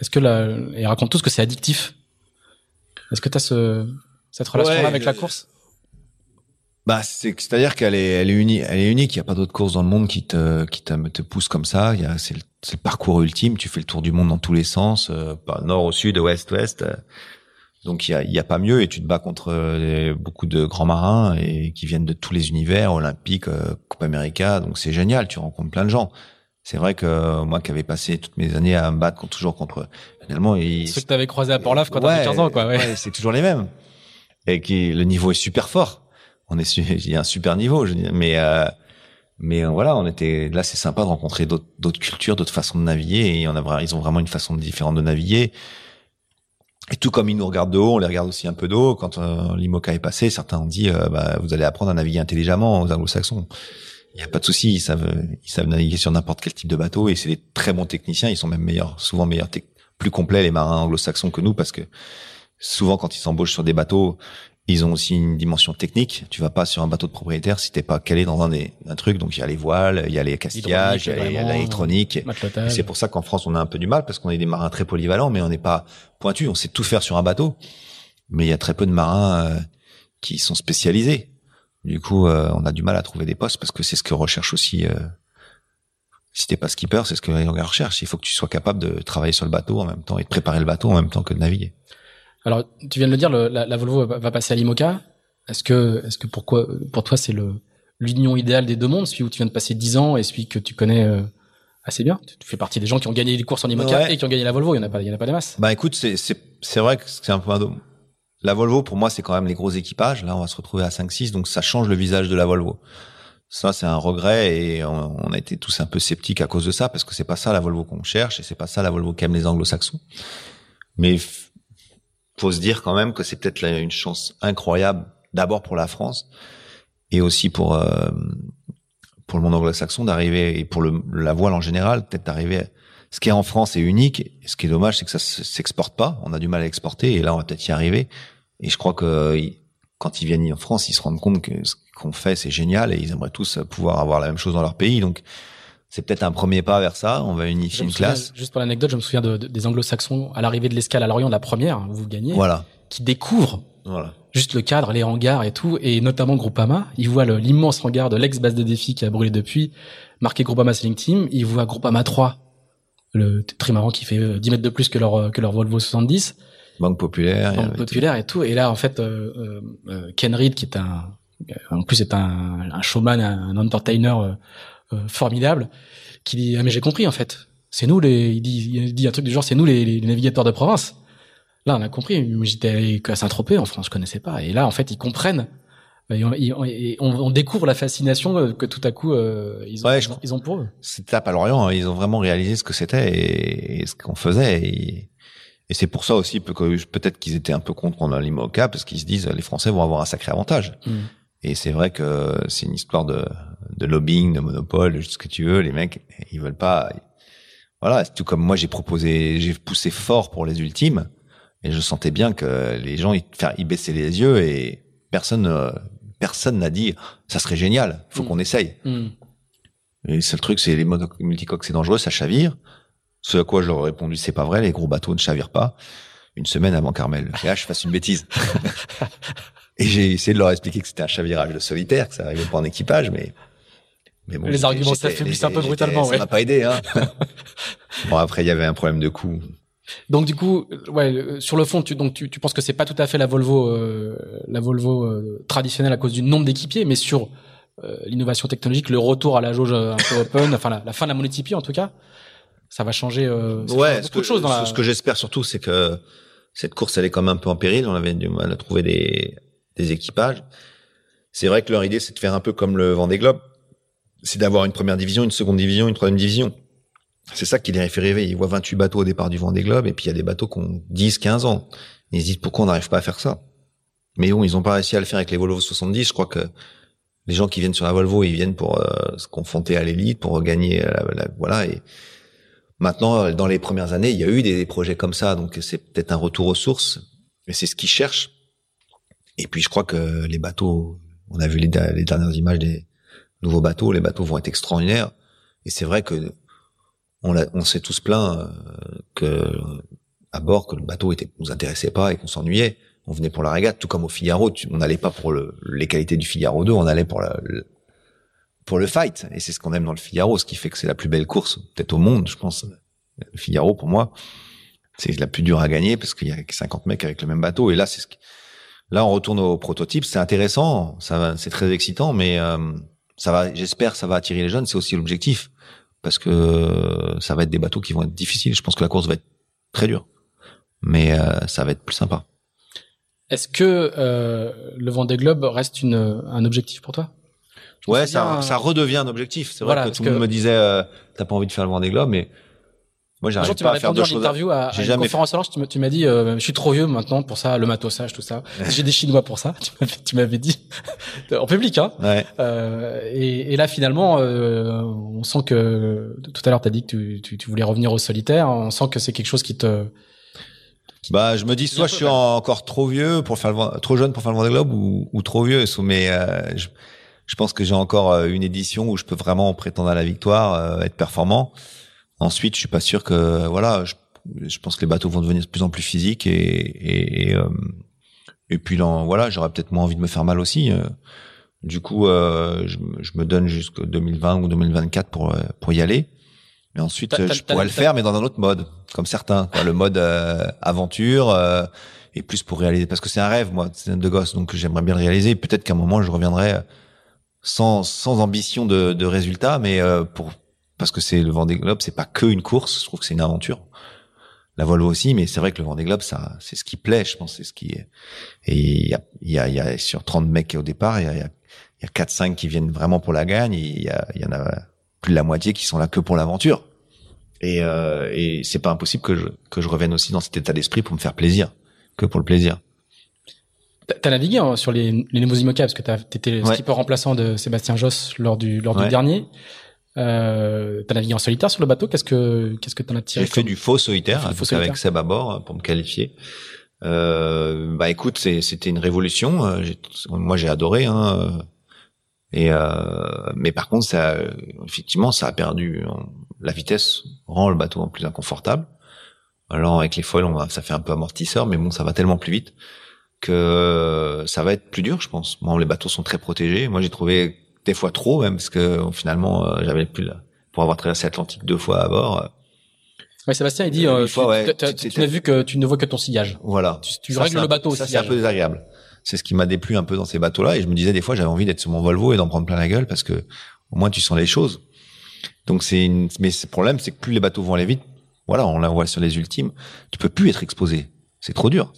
Speaker 1: est-ce que la, et racontent tous que c'est addictif? Est-ce que tu as ce, cette relation-là avec la course?
Speaker 2: Bah, c'est, c'est-à-dire qu'elle est, elle est unique, elle est unique. Il n'y a pas d'autres courses dans le monde qui te, qui te, te pousse comme ça. Il y a, c'est le, c'est le parcours ultime. Tu fais le tour du monde dans tous les sens, euh, nord au sud, ouest, ouest. Donc il y a, y a, pas mieux et tu te bats contre euh, beaucoup de grands marins et qui viennent de tous les univers, olympiques, euh, Coupe América. Donc c'est génial, tu rencontres plein de gens. C'est vrai que euh, moi qui avais passé toutes mes années à me battre toujours contre finalement
Speaker 1: ils... ceux que t'avais croisé à Port-Lave quand t'avais 15 ans quoi. Ouais.
Speaker 2: ouais c'est toujours les mêmes et qui le niveau est super fort. On est il y a un super niveau, je mais euh, mais voilà, on était là, c'est sympa de rencontrer d'autres cultures, d'autres façons de naviguer et on a ils ont vraiment une façon différente de naviguer. Et tout comme ils nous regardent de haut, on les regarde aussi un peu de haut. Quand euh, l'IMOCA est passé, certains ont dit euh, bah, vous allez apprendre à naviguer intelligemment aux anglo-saxons. Il n'y a pas de souci, ils savent, ils savent naviguer sur n'importe quel type de bateau et c'est des très bons techniciens. Ils sont même meilleurs, souvent meilleurs, plus complets les marins anglo-saxons que nous parce que souvent quand ils s'embauchent sur des bateaux, ils ont aussi une dimension technique. Tu vas pas sur un bateau de propriétaire si t'es pas calé dans un des un truc. Donc il y a les voiles, il y a les castillages, il y a l'électronique. C'est pour ça qu'en France on a un peu du mal parce qu'on est des marins très polyvalents, mais on n'est pas pointu. On sait tout faire sur un bateau, mais il y a très peu de marins euh, qui sont spécialisés. Du coup, euh, on a du mal à trouver des postes parce que c'est ce que recherche aussi. Euh, si t'es pas skipper, c'est ce que les recherchent. Il faut que tu sois capable de travailler sur le bateau en même temps et de préparer le bateau en même temps que de naviguer.
Speaker 1: Alors, tu viens de le dire, la, la, Volvo va, passer à l'IMOCA. Est-ce que, est-ce que pourquoi, pour toi, c'est le l'union idéale des deux mondes, celui où tu viens de passer 10 ans et celui que tu connais euh, assez bien? Tu fais partie des gens qui ont gagné les courses en IMOCA et qui ont gagné la Volvo. Il y en a pas, il y en a pas des masses.
Speaker 2: Bah écoute, c'est c'est vrai que c'est un peu un la Volvo pour moi c'est quand même les gros équipages. Là, on va se retrouver à 5-6, donc ça change le visage de la Volvo. Ça, c'est un regret et on, a été tous un peu sceptiques à cause de ça parce que c'est pas ça la Volvo qu'on cherche et c'est pas ça la Volvo qu'aiment les Anglo-Saxons. Mais faut se dire quand même que c'est peut-être une chance incroyable d'abord pour la France et aussi pour euh, pour le monde anglo-saxon d'arriver et pour le, la voile en général peut-être d'arriver ce qui est en France est unique ce qui est dommage c'est que ça s'exporte pas. On a du mal à exporter et là on va peut-être y arriver. Et je crois que quand ils viennent en France ils se rendent compte que ce qu'on fait c'est génial et ils aimeraient tous pouvoir avoir la même chose dans leur pays. Donc c'est peut-être un premier pas vers ça. On va unifier une classe.
Speaker 1: Juste pour l'anecdote, je me souviens de, des Anglo-Saxons à l'arrivée de l'escale à Lorient, la première, où vous gagnez.
Speaker 2: Voilà.
Speaker 1: Qui découvrent voilà. juste le cadre, les hangars et tout, et notamment Groupama. Ils voient l'immense hangar de l'ex-base de défi qui a brûlé depuis, marqué Groupama Sailing Team. Ils voient Groupama 3, le trimaran qui fait 10 euh, mètres de plus que leur, que leur Volvo 70.
Speaker 2: Banque populaire.
Speaker 1: Banque populaire et tout. Et là, en fait, euh, euh, euh Ken Reed, qui est un, en plus, c'est un, un showman, un entertainer euh, formidable qui dit ah mais j'ai compris en fait c'est nous les il dit il dit un truc du genre c'est nous les, les, navigateurs de province là on a compris j'étais à Saint-Tropez en France je connaissais pas et là en fait ils comprennent et on, on, découvre la fascination que tout à coup euh, ils, ont, ils ont pour eux.
Speaker 2: C'était à Lorient, hein. ils ont vraiment réalisé ce que c'était et, ce qu'on faisait. Et, et c'est pour ça aussi que peut-être qu'ils étaient un peu contre l'IMOCA parce qu'ils se disent les Français vont avoir un sacré avantage. Mm. Et c'est vrai que c'est une histoire de, de lobbying, de monopole, ce que tu veux. Les mecs, ils veulent pas. Voilà, tout comme moi, j'ai proposé, j'ai poussé fort pour les ultimes, et je sentais bien que les gens ils, ils baissaient les yeux et personne, personne n'a dit ça serait génial, faut mm. qu'on essaye. Mm. Et le seul truc, c'est les multicoques, c'est dangereux, ça chavire. Ce à quoi je leur ai répondu, c'est pas vrai, les gros bateaux ne chavirent pas. Une semaine avant Carmel, là, je fasse une bêtise. Et j'ai essayé de leur expliquer que c'était un chavirage de solitaire, que ça arrivait pas en équipage, mais,
Speaker 1: mais bon, les arguments s'affaiblissent un peu brutalement.
Speaker 2: Ça m'a pas aidé. Hein. bon après il y avait un problème de coût.
Speaker 1: Donc du coup, ouais, sur le fond, tu donc tu, tu penses que c'est pas tout à fait la Volvo, euh, la Volvo euh, traditionnelle à cause du nombre d'équipiers, mais sur euh, l'innovation technologique, le retour à la jauge un peu open, enfin la, la, fin de la monotypie en tout cas, ça va changer.
Speaker 2: ouais, ce que, choses dans ce que j'espère surtout, c'est que cette course elle est quand même un peu en péril. On avait du mal à trouver des des équipages. c'est vrai que leur idée, c'est de faire un peu comme le Vendée Globe. C'est d'avoir une première division, une seconde division, une troisième division. C'est ça qui les fait rêver. Ils voient 28 bateaux au départ du Vendée Globe et puis il y a des bateaux qui ont 10, 15 ans. ils se disent pourquoi on n'arrive pas à faire ça? Mais bon, ils ont pas réussi à le faire avec les Volvo 70. Je crois que les gens qui viennent sur la Volvo, ils viennent pour euh, se confronter à l'élite, pour gagner, la, voilà. Et maintenant, dans les premières années, il y a eu des projets comme ça, donc c'est peut-être un retour aux sources. Et c'est ce qu'ils cherchent. Et puis, je crois que les bateaux, on a vu les, dernières images des nouveaux bateaux, les bateaux vont être extraordinaires. Et c'est vrai que on, s'est tous plaints euh, que à bord que le bateau était nous intéressait pas et qu'on s'ennuyait on venait pour la régate, tout comme au Figaro. on n'allait pas pour le, les qualités du Figaro 2, on allait pour le, pour le fight. Et c'est ce qu'on aime dans le Figaro, ce qui fait que c'est la plus belle course, peut-être au monde, je pense. Le Figaro, pour moi, c'est la plus dure à gagner parce qu'il y a 50 mecs avec le même bateau. Et là, c'est ce là, on retourne au prototype. C'est intéressant, ça va, c'est très excitant, mais euh, ça va, j'espère, ça va attirer les jeunes. C'est aussi l'objectif parce que ça va être des bateaux qui vont être difficiles. Je pense que la course va être très dure, mais euh, ça va être plus sympa.
Speaker 1: Est-ce que euh, le Vendée Globe reste une, un objectif pour toi?
Speaker 2: Ouais, ça, ça redevient un objectif. C'est vrai que tout le monde me disait, euh, t'as pas envie de faire le Vendée Globe, mais moi j'arrive à faire deux choses.
Speaker 1: interview à, à une conférence alors tu m'as dit, euh, je suis trop vieux maintenant pour ça, le matossage, tout ça. J'ai des Chinois pour ça. Tu m'avais dit en public, hein.
Speaker 2: Ouais.
Speaker 1: Euh, et, et, là finalement, euh, on sent que tout à l'heure t'as dit que tu, tu, tu voulais revenir au solitaire. On sent que c'est quelque chose qui te
Speaker 2: bah, je me dis soit je suis encore trop vieux pour faire le, trop jeune pour faire le Vendée Globe ou, ou trop vieux. Mais euh, je, je, pense que j'ai encore euh, une édition où je peux vraiment prétendre à la victoire, euh, être performant. Ensuite, je suis pas sûr que voilà. Je, je, pense que les bateaux vont devenir de plus en plus physiques et et, et, et puis dans, voilà, j'aurais peut-être moins envie de me faire mal aussi. Du coup, je, je, me donne jusqu'au 2020 ou 2024 pour pour y aller. Mais ensuite, je pourrais le faire, mais dans un autre mode, comme certains. Quoi. Le mode euh, aventure euh, et plus pour réaliser, parce que c'est un rêve, moi, c'est de gosse, donc j'aimerais bien le réaliser. Peut-être qu'à un moment, je reviendrai sans sans ambition de, de résultat, mais euh, pour parce que c'est le Vendée Globe, c'est pas que une course. Je trouve que c'est une aventure. La Volvo aussi, mais c'est vrai que le Vendée Globe, ça, c'est ce qui plaît, je pense, c'est ce qui est. Et il y a, il y a, il y a sur 30 mecs au départ, il y a, il y a, y a 4-5 qui viennent vraiment pour la gagne. Il y a, il y en a plus de la moitié qui sont là que pour l'aventure. Et, euh, et c'est pas impossible que je, que je revienne aussi dans cet état d'esprit pour me faire plaisir, que pour le plaisir.
Speaker 1: T'as navigué hein, sur les, les Nemo Imoca parce que t'étais le skipper remplaçant de Sébastien Josse lors du lors du dernier. Euh, t'as navigué en solitaire sur le bateau. Qu'est-ce que qu'est-ce que t'en as tiré
Speaker 2: J'ai fait du faux solitaire, avec Seb à bord pour me qualifier. Euh, bah écoute, c'était une révolution. Euh, moi, j'ai adoré. Hein. Et euh, mais par contre, ça, effectivement, ça a perdu. La vitesse rend le bateau plus inconfortable. Alors avec les foils, on ça fait un peu amortisseur, mais bon, ça va tellement plus vite que ça va être plus dur, je pense. Bon, les bateaux sont très protégés. Moi, j'ai trouvé des fois trop, même parce que finalement, euh, j'avais plus pour avoir traversé l'Atlantique deux fois à bord. Euh,
Speaker 1: ouais, Sébastien, il dit, euh, tu, ouais, tu, n'as vu que tu ne vois que ton sillage.
Speaker 2: Voilà.
Speaker 1: Tu, règles le bateau
Speaker 2: ça, c'est un peu désagréable c'est ce qui m'a déplu un peu dans ces bateaux-là. Et je me disais des fois, j'avais envie d'être sur mon Volvo et d'en prendre plein la gueule parce que au moins tu sens les choses. Donc c'est une... mais le problème, c'est que plus les bateaux vont aller vite, voilà, on la voit sur les ultimes, tu peux plus être exposé. C'est trop dur.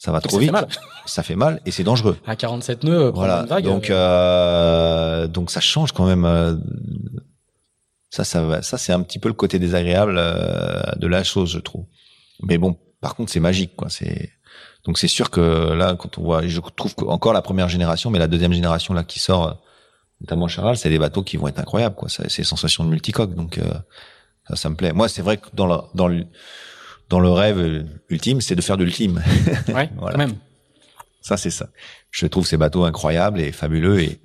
Speaker 2: Ça va trop vite.
Speaker 1: Fait mal.
Speaker 2: Ça fait mal et c'est dangereux.
Speaker 1: À 47 nœuds,
Speaker 2: voilà.
Speaker 1: vague,
Speaker 2: donc euh... donc ça change quand même. Euh... Ça, ça, ça c'est un petit peu le côté désagréable euh, de la chose, je trouve. Mais bon, par contre, c'est magique, quoi. C'est donc c'est sûr que là, quand on voit, je trouve encore la première génération, mais la deuxième génération là qui sort, notamment Charal, c'est des bateaux qui vont être incroyables, quoi. C'est sensations de multicoque, donc euh, ça, ça me plaît. Moi, c'est vrai que dans le dans le dans le rêve ultime, c'est de faire de l'ultime.
Speaker 1: Ouais, voilà. quand même.
Speaker 2: Ça, c'est ça. Je trouve ces bateaux incroyables et fabuleux et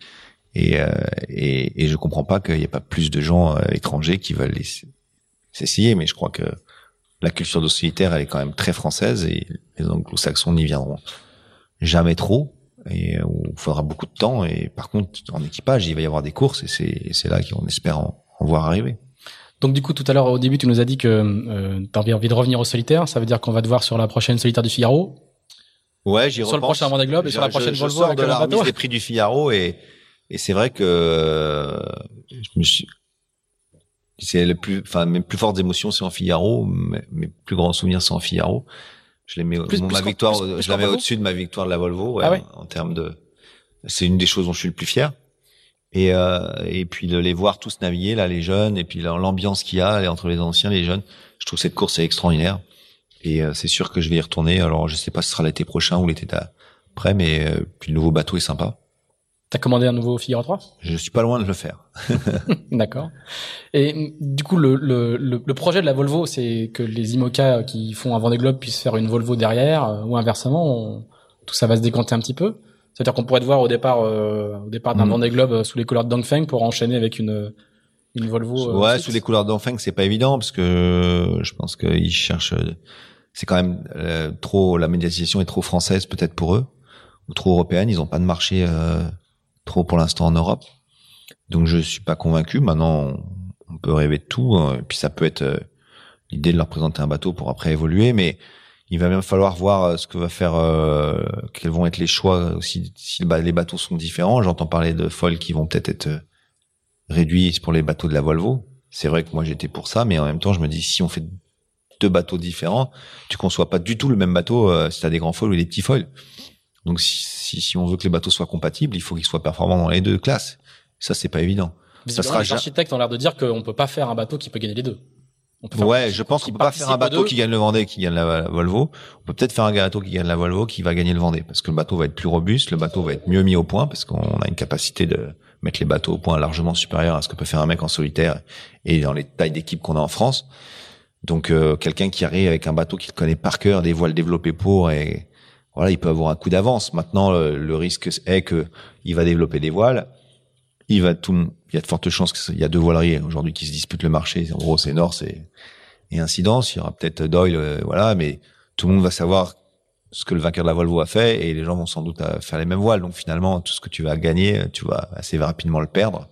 Speaker 2: et, euh, et, et je comprends pas qu'il n'y ait pas plus de gens euh, étrangers qui veulent s'essayer, mais je crois que la culture de solitaire, elle est quand même très française et les anglo-saxons n'y viendront jamais trop et il faudra beaucoup de temps. Et par contre, en équipage, il va y avoir des courses et c'est, c'est là qu'on espère en, voir arriver.
Speaker 1: Donc du coup, tout à l'heure au début, tu nous as dit que euh, tu avais envie de revenir au solitaire. Ça veut dire qu'on va te voir sur la prochaine solitaire du Figaro?
Speaker 2: Ouais, j'y
Speaker 1: Sur le prochain Vendée Globe et sur la prochaine
Speaker 2: je,
Speaker 1: Volvo
Speaker 2: je de la remise des prix du Figaro et et c'est vrai que euh, je me suis c'est le plus, enfin, mes plus fortes émotions, c'est en Figaro. Mes, mes, plus grands souvenirs, c'est en Figaro. Je les mets,
Speaker 1: plus,
Speaker 2: ma victoire, je la mets au-dessus de ma victoire de la Volvo, ouais,
Speaker 1: ah ouais.
Speaker 2: en termes de, c'est une des choses dont je suis le plus fier. Et, euh, et puis de les voir tous naviguer là, les jeunes, et puis l'ambiance qu'il y a entre les anciens, et les jeunes. Je trouve cette course est extraordinaire. Et euh, c'est sûr que je vais y retourner. Alors je sais pas si ce sera l'été prochain ou l'été après, mais euh, puis le nouveau bateau est sympa.
Speaker 1: T'as commandé un nouveau Figaro 3
Speaker 2: Je suis pas loin de le faire.
Speaker 1: D'accord. Et du coup, le, le, le, projet de la Volvo, c'est que les IMOCA qui font un Vendée Globe puissent faire une Volvo derrière, euh, ou inversement, tout ça va se décanter un petit peu? C'est-à-dire qu'on pourrait te voir au départ, euh, au départ d'un. Vendée Globe sous les couleurs de Dongfeng pour enchaîner avec une une Volvo.
Speaker 2: Euh, ouais, sous les couleurs de Dongfeng, c'est pas évident parce que je pense qu'ils cherchent. C'est quand même trop la médiatisation est trop française peut-être pour eux ou trop européenne. Ils ont pas de marché trop pour l'instant en Europe. Donc je suis pas convaincu. Maintenant, on peut rêver de tout. Hein. Et puis ça peut être euh, l'idée de leur présenter un bateau pour après évoluer, mais il va même falloir voir euh, ce que va faire, euh, quels vont être les choix aussi si les bateaux sont différents. J'entends parler de foils qui vont peut-être être réduits pour les bateaux de la Volvo. C'est vrai que moi j'étais pour ça, mais en même temps je me dis si on fait deux bateaux différents, tu conçois pas du tout le même bateau si tu as des grands foils ou des petits foils. Donc si, si, on veut que les bateaux soient compatibles, il faut qu'ils soient performants dans les deux classes. Ça, c'est pas évident.
Speaker 1: Ça sera les architectes ont l'air de dire qu'on peut pas faire un bateau qui peut gagner les deux.
Speaker 2: Ouais, je pense qu'on peut pas faire un bateau qui gagne le Vendée, qui gagne la, Volvo. On peut peut-être faire un bateau qui gagne la Volvo, qui va gagner le Vendée, parce que le bateau va être plus robuste, le bateau va être mieux mis au point, parce qu'on a une capacité de mettre les bateaux au point largement supérieure à ce que peut faire un mec en solitaire et dans les tailles d'équipe qu'on a en France. Donc euh, quelqu'un qui arrive avec un bateau qu'il connaît par cœur, des voiles développées pour et voilà, il peut avoir un coup d'avance. Maintenant, le, risque est que il va développer des voiles. Il va tout, il y a de fortes chances qu'il y a deux voileries aujourd'hui qui se disputent le marché. En gros, c'est Norse et, et Incidence. Il y aura peut-être Doyle, euh, voilà, mais tout le monde va savoir ce que le vainqueur de la Volvo a fait et les gens vont sans doute euh, faire les mêmes voiles. Donc finalement, tout ce que tu vas gagner, tu vas assez rapidement le perdre.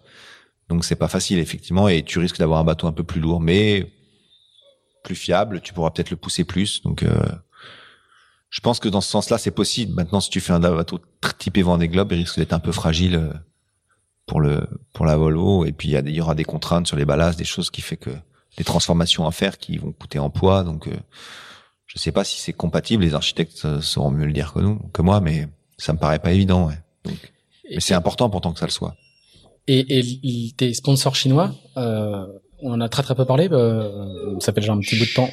Speaker 2: Donc c'est pas facile effectivement et tu risques d'avoir un bateau un peu plus lourd, mais plus fiable. Tu pourras peut-être le pousser plus. Donc euh, je pense que dans ce sens-là, c'est possible. Maintenant, si tu fais un bateau typé Vendée Globe, il risque d'être un peu fragile euh, pour le pour la Volvo. Et puis il y, aura des contraintes sur les ballasts, des choses qui fait que des transformations à faire qui vont coûter en poids. Donc, euh, je sais pas si c'est compatible. Les architectes euh, sauront mieux le dire que nous, que moi, mais ça me paraît pas évident. Ouais. Donc, mais c'est important pourtant que ça le soit.
Speaker 1: Et, et tes sponsors chinois, euh, on en a très très peu parlé. Euh, ça fait déjà un petit bout de temps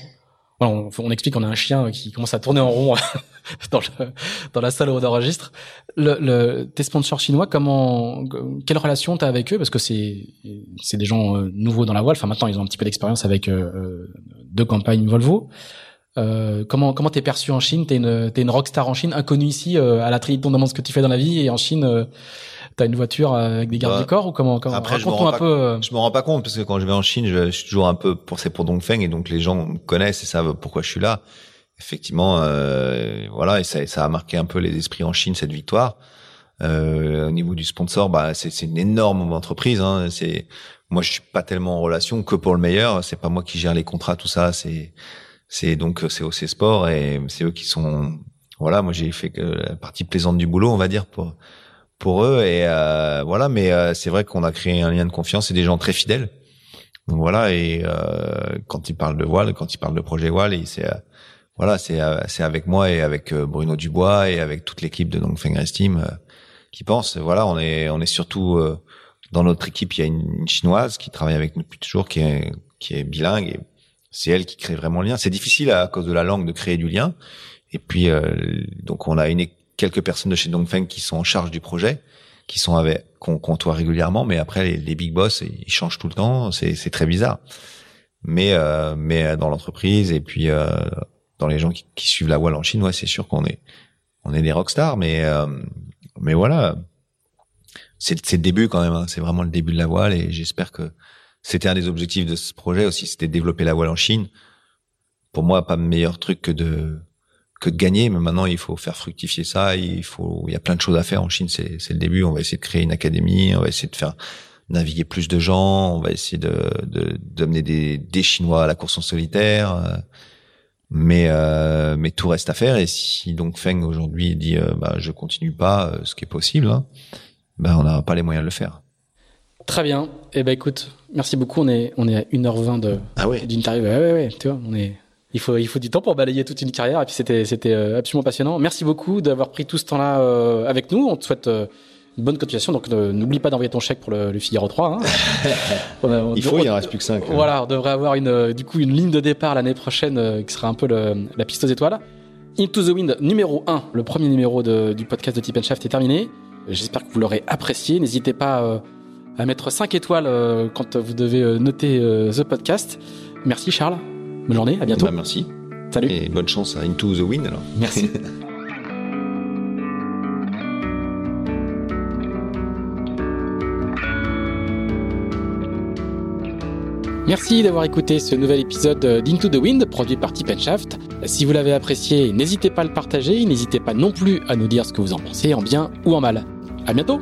Speaker 1: on, on, explique qu'on a un chien qui commence à tourner en rond dans, le, dans la salle où on enregistre. Le, le, tes sponsors chinois, comment, quelle relation t'as avec eux? Parce que c'est c'est des gens euh, nouveaux dans la voile. Enfin maintenant ils ont un petit peu d'expérience avec euh, euh, deux campagnes Volvo. Euh, comment comment t'es perçu en Chine? T'es une t'es une rockstar en Chine, inconnue ici à la Trinité de ce que tu fais dans la vie et en Chine T'as une voiture avec des gardes du corps ou comment, comment?
Speaker 2: Après, je me, rends un peu, euh. je me rends pas compte parce que quand je vais en Chine, je, suis toujours un peu pour c'est pour Dongfeng et donc les gens me connaissent et savent pourquoi je suis là. Effectivement, euh, voilà, et ça, ça a marqué un peu les esprits en Chine cette victoire. Euh, au niveau du sponsor, bah c'est une énorme entreprise. Hein. C'est moi, je suis pas tellement en relation que pour le meilleur. C'est pas moi qui gère les contrats, tout ça. C'est c'est donc c'est OC Sport et c'est eux qui sont. Voilà, moi j'ai fait que la partie plaisante du boulot, on va dire pour pour eux et euh, voilà mais euh, c'est vrai qu'on a créé un lien de confiance et des gens très fidèles donc voilà et euh, quand ils parlent de voile quand ils parlent de projet voile c'est voilà c'est c'est avec moi et avec Bruno Dubois et avec toute l'équipe de Dongfeng Race Team qui pensent voilà on est on est surtout dans notre équipe il y a une, chinoise qui travaille avec nous depuis toujours qui est qui est bilingue et c'est elle qui crée vraiment le lien c'est difficile à, cause de la langue de créer du lien et puis donc on a une quelques personnes de chez Dongfeng qui sont en charge du projet, qui sont avec qu'on côtoie régulièrement, mais après les, les, big boss ils changent tout le temps, c'est très bizarre. Mais euh, mais euh, dans l'entreprise et puis euh, dans les gens qui, qui, suivent la voile en Chine, ouais, c'est sûr qu'on est on est des rockstars, mais euh, mais voilà, c'est c'est le début quand même, hein. c'est vraiment le début de la voile et j'espère que c'était un des objectifs de ce projet aussi, c'était développer la voile en Chine. Pour moi, pas meilleur truc que de que de gagner, mais maintenant il faut faire fructifier ça. Il faut, il y a plein de choses à faire en Chine. C'est, le début. On va essayer de créer une académie. On va essayer de faire naviguer plus de gens. On va essayer de, d'amener des, des Chinois à la course en solitaire. Mais euh, mais tout reste à faire. Et si donc Feng aujourd'hui dit euh, bah je continue pas, euh, ce qui est possible, hein, bah on n'a pas les moyens de le faire.
Speaker 1: Très bien. Eh ben écoute, merci beaucoup. On est on est à 1h20 de
Speaker 2: ah ouais.
Speaker 1: d'interview. Ouais, ouais, ouais, tu vois, on est il faut il faut du temps pour balayer toute une carrière et puis c'était c'était euh, absolument passionnant. Merci beaucoup d'avoir pris tout ce temps-là euh, avec nous. On te souhaite euh, une bonne continuation. Donc euh, n'oublie pas d'envoyer ton chèque pour le, le Figaro 3. Hein.
Speaker 3: On a- on- il faut, il en reste plus que 5.
Speaker 1: Voilà, on devrait avoir une, du coup une ligne de départ l'année prochaine qui sera un peu le- la piste aux étoiles. Into the Wind numéro 1, le premier numéro de- du podcast de Tip Shaft est terminé. J'espère que vous l'aurez apprécié. N'hésitez pas à mettre 5 étoiles euh, quand vous devez euh, noter euh, the podcast. Merci Charles. Bonne journée, à bientôt.
Speaker 3: Bah, merci.
Speaker 1: Salut.
Speaker 3: Et bonne chance à Into the Wind alors.
Speaker 1: Merci. Merci d'avoir écouté ce nouvel épisode d'Into the Wind produit par Tip Shaft. Si vous l'avez apprécié, n'hésitez pas à le partager, n'hésitez pas non plus à nous dire ce que vous en pensez en bien ou en mal. À bientôt!